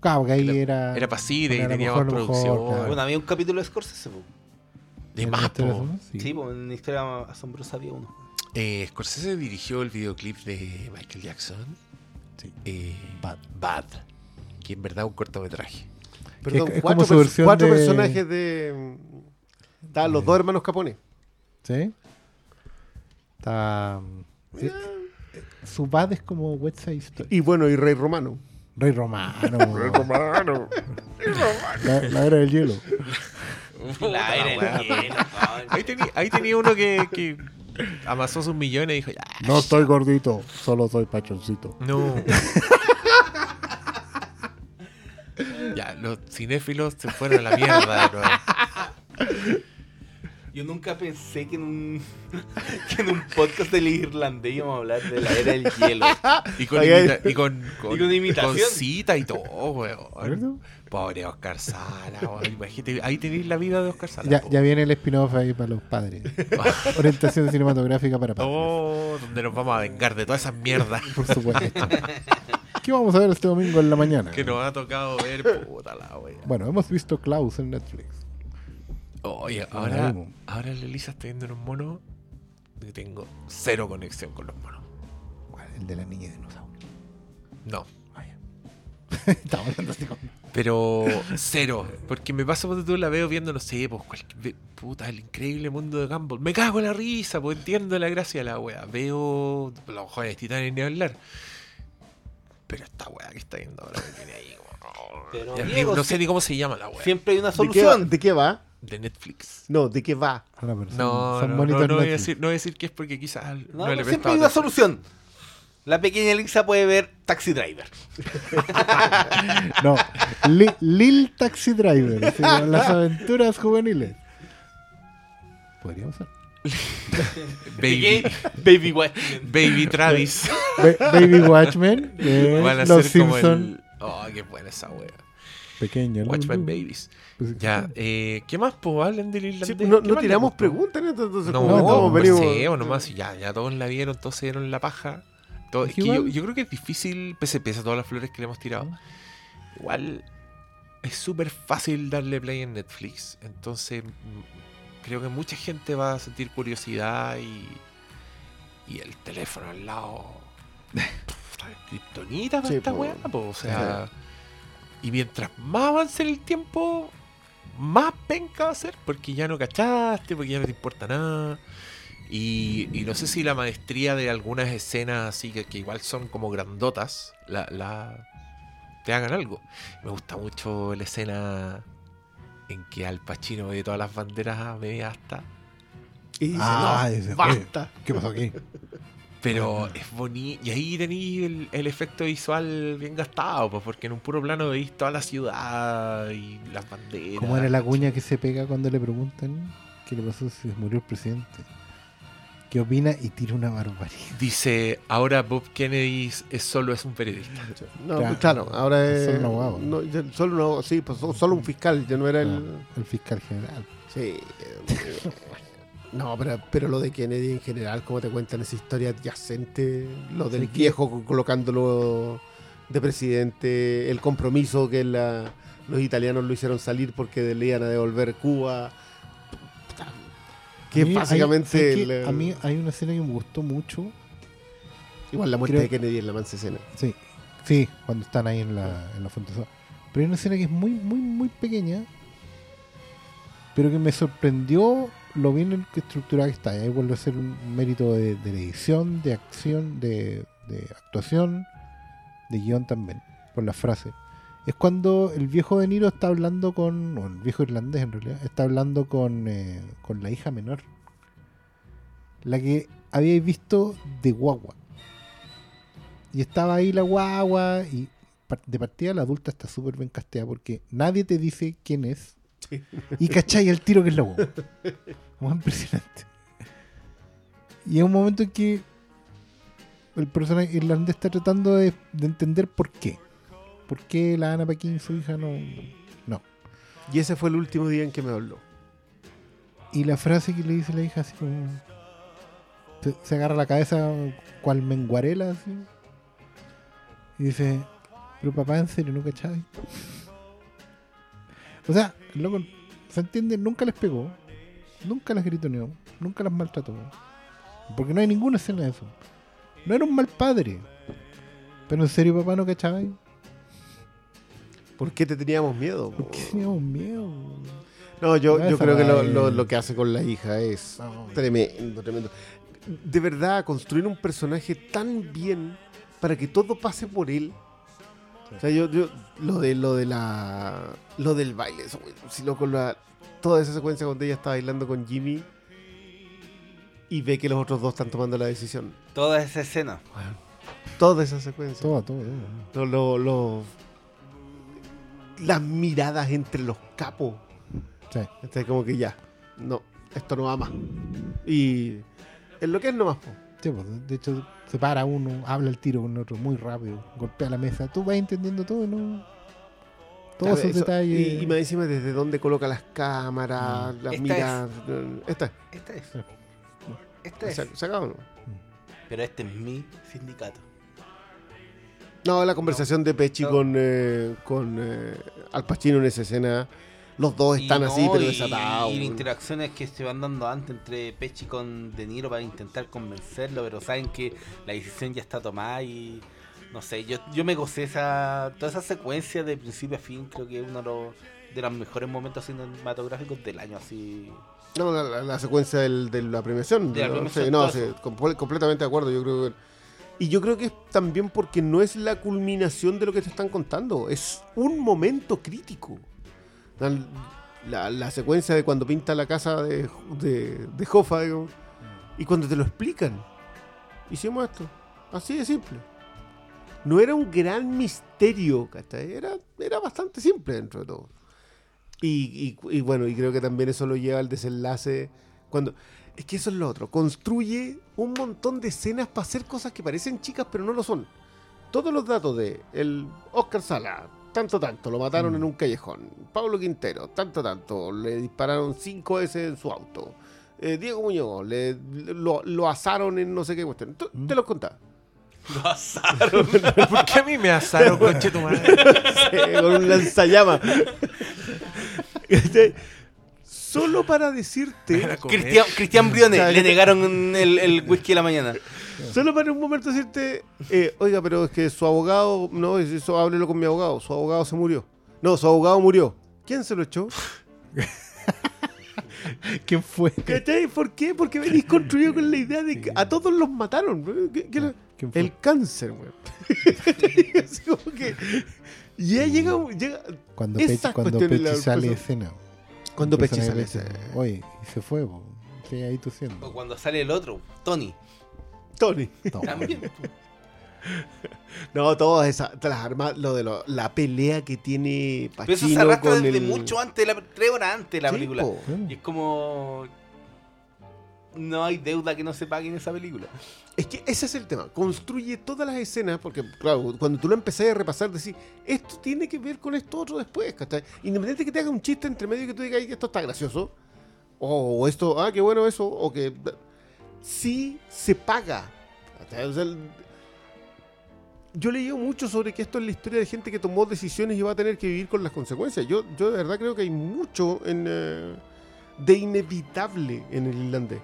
Claro, que ahí
Era-
era...
era pasita y tenía
mejor,
más
mejor,
producción.
claro.
Bueno, había un capítulo de Scorsese. po.
De más,
la
po.
Sí,
Sí.
po, en Historia Asombrosa había uno.
Eh, Scorsese dirigió el videoclip de Michael Jackson.
Sí.
Eh,
Bad.
Bad. Que en verdad es un cortometraje.
Perdón,
Es- es
cuatro,
como su
pers-
versión
cuatro
de-
personajes de. Estaban los dos hermanos Capone.
¿Sí? Está... Su bad es como West Side Story.
Y bueno, y Rey Romano.
Rey Romano.
Rey Romano.
La, la era del hielo.
La era
weá.
el hielo.
Ahí tenía, ahí tenía uno que, que amasó sus millones y dijo, ya,
No estoy gordito, solo soy pachoncito.
no. ya, los cinéfilos se fueron a la mierda de nuevo.
Yo nunca pensé que en un que en un podcast del irlandés íbamos a hablar de la era del hielo.
Y con, imita- y con, con,
y con imitación.
con cita y todo, weón.
¿Cierto?
Pobre Oscar Sala. Imagínate, ahí tenéis la vida de Oscar Sala.
Ya, viene el spin-off ahí para los padres. Orientación cinematográfica para padres.
Oh, donde nos vamos a vengar de todas esas mierdas
Por supuesto. ¿Qué vamos a ver este domingo en la mañana?
que nos ha tocado ver, puta la wea.
Bueno, hemos visto Klaus en Netflix.
Oye, ahora, ahora la Elisa está viendo unos monos que tengo cero conexión con los monos.
¿Cuál? El de la niña dinosaurio.
No,
Vaya. Estamos hablando así.
Pero cero. Porque me pasa cuando tú la veo viendo, no sé, pues, cualquier, ve- puta, el increíble mundo de Gumball. Me cago en la risa, pues entiendo la gracia de la wea. Veo los jóvenes titanes ni hablar. Pero esta wea que está viendo ahora me tiene ahí.
Pero,
Ya, ni-
Diego,
no sé ni cómo se llama la wea.
Siempre hay una
¿De qué, va,
solución.
¿De qué va?
De Netflix.
No, ¿de qué va?
Son-
No,
son
no, no, no voy a decir, no voy a decir que es porque quizás no,
No,
le
siempre hay una solución. La pequeña Elisa puede ver Taxi Driver.
No, Li- Lil Taxi Driver. las aventuras juveniles. Podríamos ser.
Baby,
Baby Watchmen.
Baby Travis.
Ba- Baby Watchmen. eh,
Van a
los
ser como
Simpsons.
el... Oh, qué buena esa wea.
Pequeño.
Watchmen. Babies.
Pues,
Ya, eh, ¿qué más? Pues hablen del irlandés.
Sí, no,
¿Qué
no tiramos preguntas, ¿no? entonces
No, conversemos
venimos-
nomás. Ya, ya todos la vieron, todos se dieron la paja. Todo-
Es que
yo, creo que es difícil, pese, pese a todas las flores que le hemos tirado. Igual es súper fácil darle play en Netflix. Entonces, creo que mucha gente va a sentir curiosidad y, y el teléfono al lado. Kriptonita para
Sí,
esta weá, po, O sea, y mientras más avance el tiempo, más penca va a ser, porque ya no cachaste, porque ya no te importa nada. Y, y no sé si la maestría de algunas escenas así que, que igual son como grandotas, la, la- te hagan algo. Me gusta mucho la escena en que Al Pacino ve todas las banderas a media hasta.
Y dice,
Ah,
no,
ese fue.
basta.
¿Qué pasó aquí?
Pero es bonito. Y ahí tenéis el, el efecto visual bien gastado, pues, porque en un puro plano veis toda la ciudad y las banderas.
¿Cómo era la cuña que se pega cuando le preguntan qué le pasó si murió el presidente? ¿Qué opina? Y tira una barbaridad.
Dice, ahora Bob Kennedy es, solo es un periodista.
No,
Claro.
claro, ahora es.
Solo
no, solo, una- sí, pues, so- solo un fiscal, ya no era el.
El fiscal general.
Sí. eh, No, pero, pero lo de Kennedy en general, como te cuentan esa historia adyacente, lo del viejo co- colocándolo de presidente, el compromiso que la- los italianos lo hicieron salir porque le iban a devolver Cuba. Que
A mí hay-
básicamente.
A mí hay una escena que me gustó mucho.
igual la muerte
creo-
de Kennedy en la mansa escena.
Sí, sí, cuando están ahí en la, en la. Pero hay una escena que es muy, muy, muy pequeña. Pero que me sorprendió lo bien estructurada que está. Y ahí vuelve a ser un mérito de, edición, de acción, de, de actuación, de guion también, por la frase. Es cuando el viejo De Niro está hablando con, o el viejo irlandés en realidad, está hablando con, eh, con la hija menor. La que habíais visto de guagua. Y estaba ahí la guagua y de partida la adulta está súper bien casteada porque nadie te dice quién es. Y cachai el tiro que es la guagua. Muy impresionante. Y es un momento en que el personaje irlandés está tratando de, de entender por qué. ¿Por qué la Ana Paquin, su hija, no, no?
Y ese fue el último día en que me habló.
Y la frase que le dice la hija así como... Se, se agarra la cabeza cual menguarela así. Y dice, pero papá, en serio, ¿no cachai? O sea, el loco, ¿se entiende? Nunca les pegó. Nunca las gritoneó. Nunca las maltrató. Porque no hay ninguna escena de eso. No era un mal padre. Pero en serio, papá, ¿no cachai?
¿Por qué te teníamos miedo?
¿Por qué teníamos miedo?
No, yo, yo creo que lo, lo- lo que hace con la hija es
No.
tremendo, tremendo. De verdad, construir un personaje tan bien para que todo pase por él. O sea, yo, yo lo de lo de la lo del baile, eso, güey, si loco la toda esa secuencia cuando ella está bailando con Jimmy y ve que los otros dos están tomando la decisión.
Toda esa escena.
Toda esa secuencia.
Todo, todo, todo.
Lo- lo- lo- las miradas entre los capos.
Sí.
Está como que ya, no, esto no va más. Y es lo que es nomás. po.
Sí, pues, de hecho, se para uno, habla el tiro con el otro muy rápido, golpea la mesa. Tú vas entendiendo todo, ¿no? Todos esos
eso-
detalles.
Y, y más encima desde dónde coloca las cámaras, las
Esta
miradas. eh, Esta,
Esta es. Esta es.
¿se, se acabó, no?
Pero este es mi sindicato.
No, la conversación de Pechi
No.
con, eh, con eh, Al Pacino en esa escena. Los dos están
Y
así, pero
y-
desatados.
Y las interacciones que se van dando antes entre Pechi con De Niro para intentar convencerlo, pero saben que la decisión ya está tomada y no sé, yo, yo me gocé esa, toda esa secuencia de principio a fin, creo que es uno de los, de los mejores momentos cinematográficos del año, así.
No, la, secuencia del- de la premiación.
De la
¿no? Sí, no, sí, completamente de acuerdo. Yo creo que- y yo creo que es también porque no es la culminación de lo que te están contando. Es un momento crítico. La, la- secuencia de cuando pinta la casa de, de, de digamos, y cuando te lo explican. Hicimos esto. Así de simple. No era un gran misterio. Era, era bastante simple dentro de todo. Y, y- y bueno, y creo que también eso lo lleva al desenlace. Cuando. Es que eso es lo otro. Construye un montón de escenas para hacer cosas que parecen chicas, pero no lo son. Todos los datos de el Oscar Sala, tanto, tanto, lo mataron
Mm.
en un callejón. Pablo Quintero, tanto, tanto, le dispararon cinco veces en su auto. Eh, Diego Muñoz, le, lo, lo asaron en no sé qué cuestión. Tú-
Mm.
Te los contaba.
Lo asaron.
¿Por qué a mí me asaron, conche tu madre?
con un lanzallamas. Solo para decirte.
Cristian, Cristian Briones,
¿Sabes
le negaron el, el whisky de la mañana.
solo para un momento decirte, eh, oiga, pero es que su abogado, no, es eso háblelo con mi abogado, su abogado se murió. No, su abogado murió. ¿Quién se lo echó?
¿Quién fue?
¿Cachai? ¿Por qué? Porque venís construido con la idea de que a todos los mataron. ¿Qué- qué
fue?
El cáncer, weón. Así como que- Y ya llega, llega
Cuando,
esas
Pechi, cuando sale de escena.
Cuando
El
Pechi sale. ese-
Oye, y se fue, po. Sí, ahí
O
tosiendo.
cuando sale el otro, Tony.
Tony.
No.
También.
No, todas esas, las armas, lo de lo- la pelea que tiene
Pero eso se arrastra desde
el...
mucho antes, de la, tres horas antes de la
Sí,
película.
po.
Y es como. No hay deuda que no se pague en esa película.
Es que ese es el tema. Construye todas las escenas, porque, claro, cuando tú lo empezás a repasar, decís, esto tiene que ver con esto otro después, ¿cachai? Independiente que te haga un chiste entre medio y que tú digas, "Ay, esto está gracioso, o, esto, ah, qué bueno eso, o que. Sí se paga. O sea, el- yo leído mucho sobre que esto es la historia de gente que tomó decisiones y va a tener que vivir con las consecuencias. Yo, yo de verdad creo que hay mucho eh, de inevitable en el irlandés.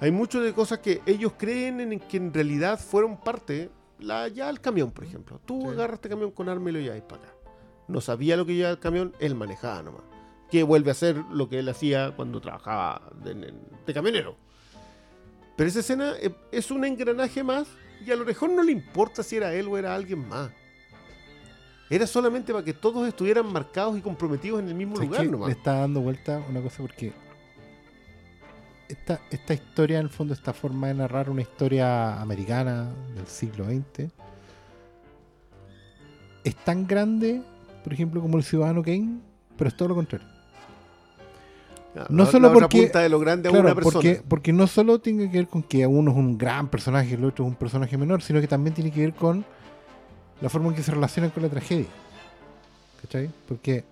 Hay mucho de cosas que ellos creen en que en realidad fueron parte. La, ya el camión, por ejemplo. Tú
Sí.
agarras este camión con arma y lo lleváis para acá. No sabía lo que llevaba el camión, él manejaba nomás. Que vuelve a hacer lo que él hacía cuando trabajaba de, de- camionero. Pero esa escena eh, es un engranaje más y a lo mejor no le importa si era él o era alguien más. Era solamente para que todos estuvieran marcados y comprometidos en el mismo
¿Sabes
lugar nomás.
Le está dando vuelta una cosa porque esta, esta historia en el fondo, esta forma de narrar una historia americana del siglo XX es tan grande, por ejemplo, como el Ciudadano Kane, pero es todo lo contrario. No
la-
solo
la
porque-
punta de lo grande a
Claro,
una persona.
porque, porque no solo tiene que ver con que uno es un gran personaje y el otro es un personaje menor, sino que también tiene que ver con la forma en que se relacionan con la tragedia. ¿Cachai? Porque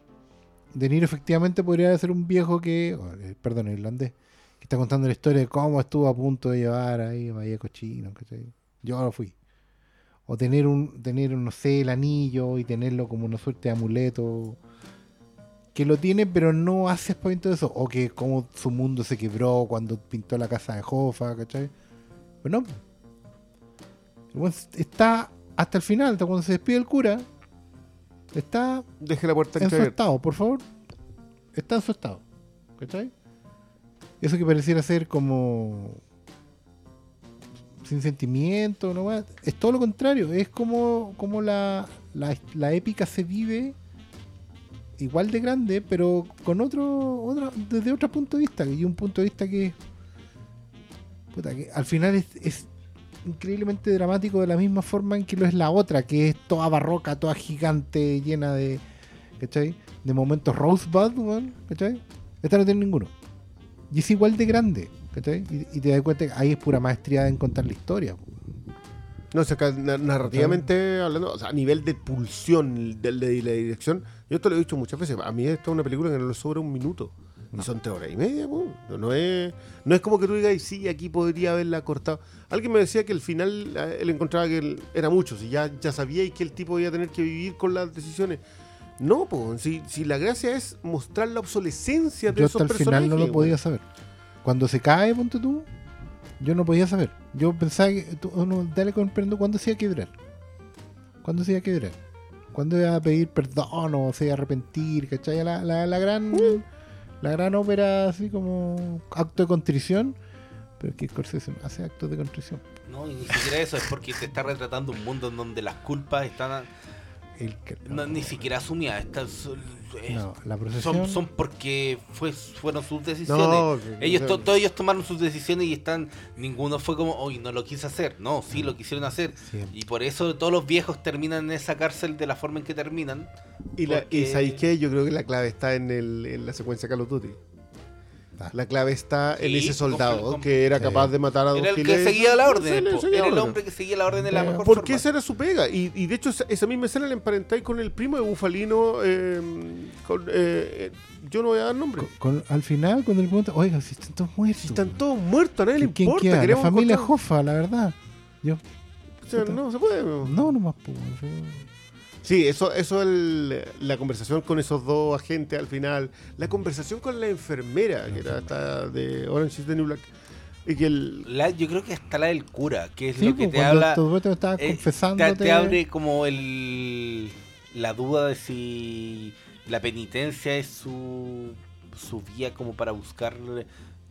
De Niro efectivamente podría ser un viejo que, eh, perdón, irlandés, que está contando la historia de cómo estuvo a punto de llevar ahí a Bahía Cochino, ¿cachai? Yo lo fui. O tener un, tener, no sé, el anillo y tenerlo como una suerte de amuleto que lo tiene pero no hace aspavento de eso o que como su mundo se quebró cuando pintó la casa de Jofa ¿cachai? pero no el weón está hasta el final hasta cuando se despide el cura está
Deje la puerta
en su estado por favor está en su estado ¿cachai? Eso que pareciera ser como sin sentimiento no weá, es todo lo contrario es como como la, la, épica se vive igual de grande, pero con otro, otra, desde otro punto de vista, y un punto de vista que, puta, que al final es, increíblemente dramático de la misma forma en que lo es la otra, que es toda barroca, toda gigante, llena de, ¿cachai? De momentos Rosebud, ¿cachai? Esta no tiene ninguno. Y es igual de grande. Y, y te das cuenta que ahí es pura maestría en contar la historia.
No, o sea, narrativamente hablando, o sea, a nivel de pulsión de, de la dirección, yo esto lo he dicho muchas veces. A mí esta es una película que no le sobra un minuto. Y son tres horas y media, no, no es, no es como que tú digas, sí, aquí podría haberla cortado. Alguien me decía que al final eh, él encontraba que él- era mucho, si ya, ya sabía y que el tipo iba a tener que vivir con las decisiones. No, pues, si, si la gracia es mostrar la obsolescencia de
Yo
esos
hasta el final no
personajes,
lo podía saber. Cuando se cae, ponte tú, yo no podía saber. Yo pensaba que tú- uno, dale comprendo cuándo se iba a quebrar. ¿Cuándo se iba a quebrar? ¿Cuándo iba a pedir perdón o se iba a arrepentir? ¿Cachai? La, la, la gran la gran ópera así como acto de contrición. Pero es que Scorsese no hace actos de contrición.
No, y ni siquiera eso, es porque te está retratando un mundo en donde las culpas están
El que-
no, ni siquiera asumidas. Están, son,
no, la procesión.
son, son porque fue, fueron sus decisiones.
No,
Ellos, to- todos ellos tomaron sus decisiones y están. Ninguno fue como, hoy no lo quise hacer. No, sí lo quisieron hacer. Y por eso todos los viejos terminan en esa cárcel de la forma en que terminan.
Y, la, y ¿sabéis qué? Yo creo que la clave está en, el, en la secuencia Call of Duty.
Ah.
La clave está en
Sí,
ese soldado que era
Sí.
capaz de matar a dos
Era el que seguía la
Sí,
orden.
le
po.
seguía
Era el hombre que seguía la orden de la mejor
Porque
forma.
esa era su pega. Y, y de hecho, esa, esa misma escena la emparentáis con el primo de Bufalino. eh, con, eh, yo no voy a dar nombre.
Con- al final, cuando le preguntan, oiga, si están todos muertos.
Si están todos muertos, a nadie le
¿Quién
importa.
queda? La
queremos
familia
encontrar-
Jofa, la verdad. Yo,
O sea, no se puede. no.
no, nomás, pues. yo-
Sí, eso, eso el, la conversación con esos dos agentes al final, la conversación con la enfermera, que era esta de Orange is the New Black, y que el...
La- yo creo que hasta la del cura, que es
Sí,
lo que
pues,
te
cuando
habla.
estaba
eh,
confesándote.
te, te abre como el la duda de si la penitencia es su, su vía como para buscar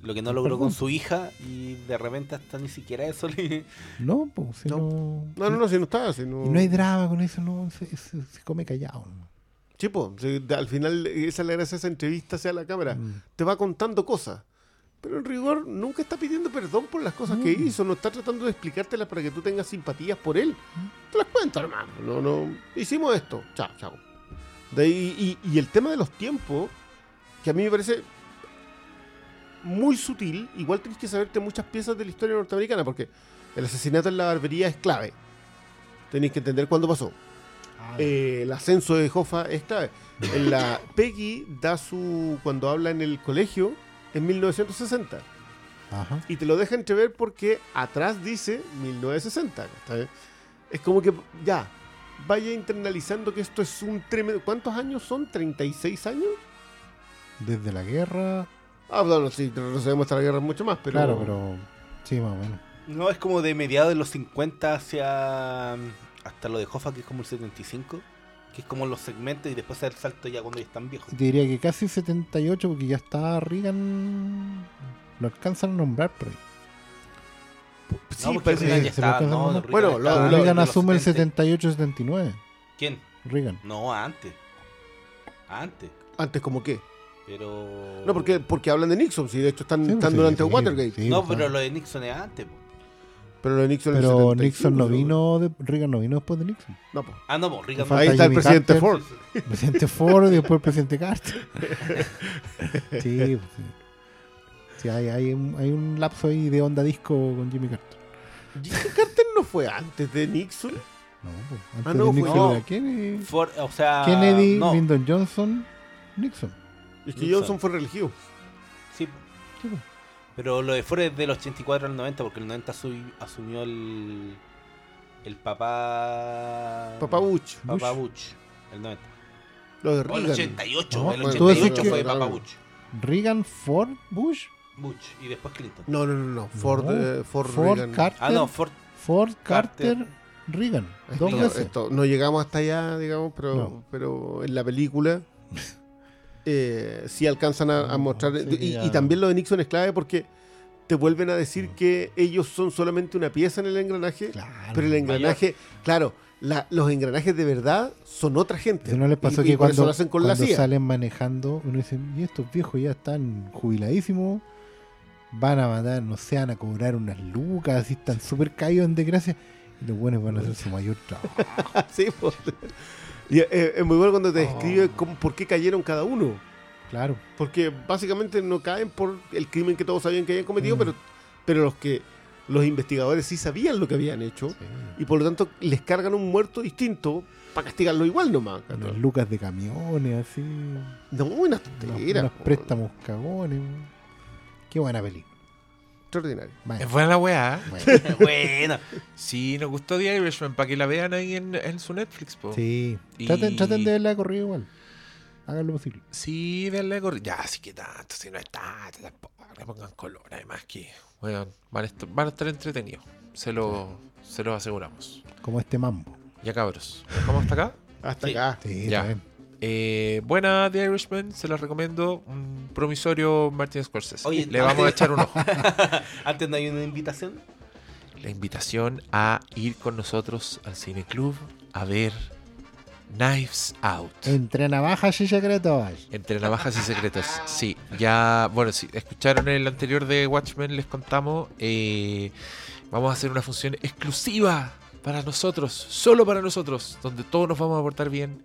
lo que no logró
Perdón.
con su hija y de repente hasta ni siquiera eso le...
No, pues, si
No.
no.
No, no, no, si no está, si no...
Y no hay drama con eso, no. Se, se- se come callado. ¿no?
Sí, po, si al final esa es la gracia de esa entrevista hacia la cámara.
Mm.
Te va contando cosas. Pero en rigor nunca está pidiendo perdón por las cosas que
Mm.
hizo, no está tratando de explicártelas para que tú tengas simpatías por él. Te las cuenta, hermano. No, no. Hicimos esto. Chao, chao. De ahí- y, y el tema de los tiempos, que a mí me parece muy sutil, igual tienes que saberte muchas piezas de la historia norteamericana, porque el asesinato en la barbería es clave. Tenéis que entender cuándo pasó. Eh, el ascenso de Hoffa es clave. En la Peggy da su. cuando habla en el colegio en 1960.
Ajá.
Y te lo deja entrever porque atrás dice 1960. ¿cachai? Es como que ya, vaya internalizando que esto es un tremendo. ¿Cuántos años son? ¿36 años?
Desde la guerra.
Ah, bueno, sí, no sabemos hasta la guerra mucho más, pero.
Claro, pero. Sí, más o menos.
No, es como de mediados de los 50 hacia hasta lo de Hoffa, que es como el 75, que es como los segmentos y después el salto ya cuando ya están viejos.
Te diría que casi 78, porque ya está Reagan. Lo alcanzan a nombrar por ahí.
Sí,
no,
parece
Reagan
que-
ya
a
no,
nombrar.
Reagan
Bueno, lo-
Pero
lo-
Reagan asume el
70.
78-79.
¿Quién?
Reagan.
No, antes. Antes.
Antes, ¿como qué?
Pero.
No, porque, porque hablan de Nixon, sí, de hecho están,
Sí,
están
sí,
durante
sí,
Watergate.
sí,
no, pero
ah.
lo de Nixon es antes. po.
Pero lo de Nixon el
Pero
75,
Nixon no vino. De, Reagan no vino después de Nixon.
No, po.
Ah, no, po, Reagan
Falta
Ahí está el
Jimmy
presidente
Carter.
Ford.
El presidente Ford y después el presidente Carter. sí, pues, sí. Sí, hay, hay, un, hay un lapso ahí de onda disco con Jimmy Carter.
Jimmy Carter no fue antes de Nixon.
No, pues, antes
Ah, no,
de
fue-
Nixon
no.
era Kennedy,
Ford, o sea.
Kennedy
no.
Lyndon Johnson, Nixon.
Es que. Johnson fue reelegido.
Sí,
pues.
pero lo de Ford es del 84 al 90, porque el 90 asu- asumió el. El papá.
Papá Bush.
Papá Bush. El 90.
Lo de
O el
Reagan.
88.
No,
el
bueno,
88
tú dices
fue
que-
Papá. Bush.
Reagan, Ford, Bush,
Bush. Y después Clinton.
No, no, no, no. Ford,
No.
eh, Ford,
Ford,
Reagan.
Carter,
Ah, no, Ford.
Ford,
Carter.
Carter, Reagan.
Esto-
Dos veces.
esto- no llegamos hasta allá, digamos, pero,
No.
pero en la película eh, sí alcanzan a, a
No,
mostrar.
sí,
y, y también lo de Nixon es clave porque te vuelven a decir que ellos son solamente una pieza en el engranaje,
Claro.
pero el engranaje, claro, la- los engranajes de verdad son otra gente.
No les pasó
Y- y
que
eso
cuando,
lo hacen con
cuando salen manejando, uno dice, y estos viejos ya están jubiladísimos, van a matar, no sé, van a cobrar unas lucas, así están súper caídos en desgracia, y los buenos van a hacer su mayor trabajo.
Sí, pues. Y, eh, es muy bueno cuando te
Oh.
describe cómo- por qué cayeron cada uno.
Claro.
Porque básicamente no caen por el crimen que todos sabían que habían cometido,
Mm.
pero, pero los que los investigadores sí sabían lo que habían hecho
Sí.
y por lo tanto les cargan un muerto distinto para castigarlo igual nomás.
Unas lucas de camiones, así.
No, unas
Unos,
tonterías.
unos
po.
préstamos cagones. Qué buena película.
Extraordinario.
Vaya,
Es buena la weá. ¿eh?
bueno.
bueno.
Sí, nos gustó The Irishman para que la vean ahí en, en su Netflix, po.
Sí.
Y-
Traten, traten de verla de corrido igual. Hagan lo posible.
Sí, denle corri- Ya, sí que tanto, si no es tanto, tampoco. Le pongan color, además que bueno, van, a estar, van a estar entretenidos. Se lo, se lo aseguramos.
Como este mambo.
Ya cabros, ¿nos vamos hasta acá?
Hasta
Sí.
acá.
Sí,
Ya.
está bien.
Eh, buena The Irishman, se la recomiendo. Un promisorio Martin Scorsese.
Oye,
Le vamos a
antes-
echar un ojo.
Antes no hay una invitación.
La invitación a ir con nosotros al Cine Club a ver Knives Out.
Entre navajas y secretos.
Entre navajas y secretos. Sí, ya, bueno, si escucharon el anterior de Watchmen, les contamos. eh, vamos a hacer una función exclusiva para nosotros, solo para nosotros, donde todos nos vamos a portar bien.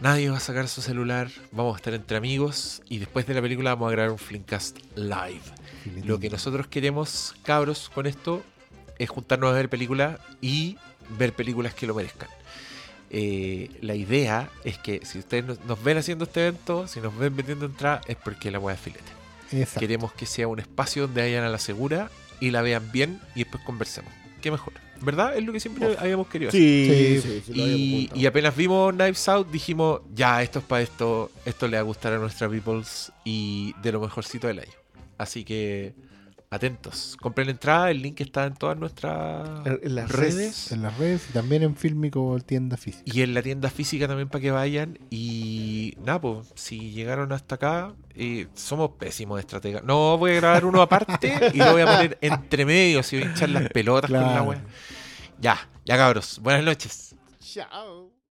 Nadie va a sacar su celular, vamos a estar entre amigos y después de la película vamos a grabar un Flimcast live. Lo que nosotros queremos, cabros, con esto es juntarnos a ver películas y ver películas que lo merezcan. Eh, la idea es que si ustedes nos, nos ven haciendo este evento, si nos ven vendiendo entrada, es porque la weá es filete.
Exacto.
Queremos que sea un espacio donde vayan a la segura y la vean bien y después conversemos. ¿Qué mejor? ¿Verdad? Es lo que siempre habíamos querido hacer.
Sí,
Sí.
sí, sí, lo habíamos
Y, y apenas vimos Knives Out, dijimos, ya, esto es para esto, esto le va a gustar a nuestra Peoples y de lo mejorcito del año. Así que, atentos. Compren la entrada, el link está en todas nuestras
En- en las
redes.
redes.
En las redes y también en Filmico tienda física.
Y en la tienda física también para que vayan. Y nada, pues, si llegaron hasta acá, eh, somos pésimos estrategas. No, voy a grabar uno aparte y lo voy a poner entre medio, si voy a hinchar las pelotas con la wea. Ya, ya cabros. Buenas noches.
Chao.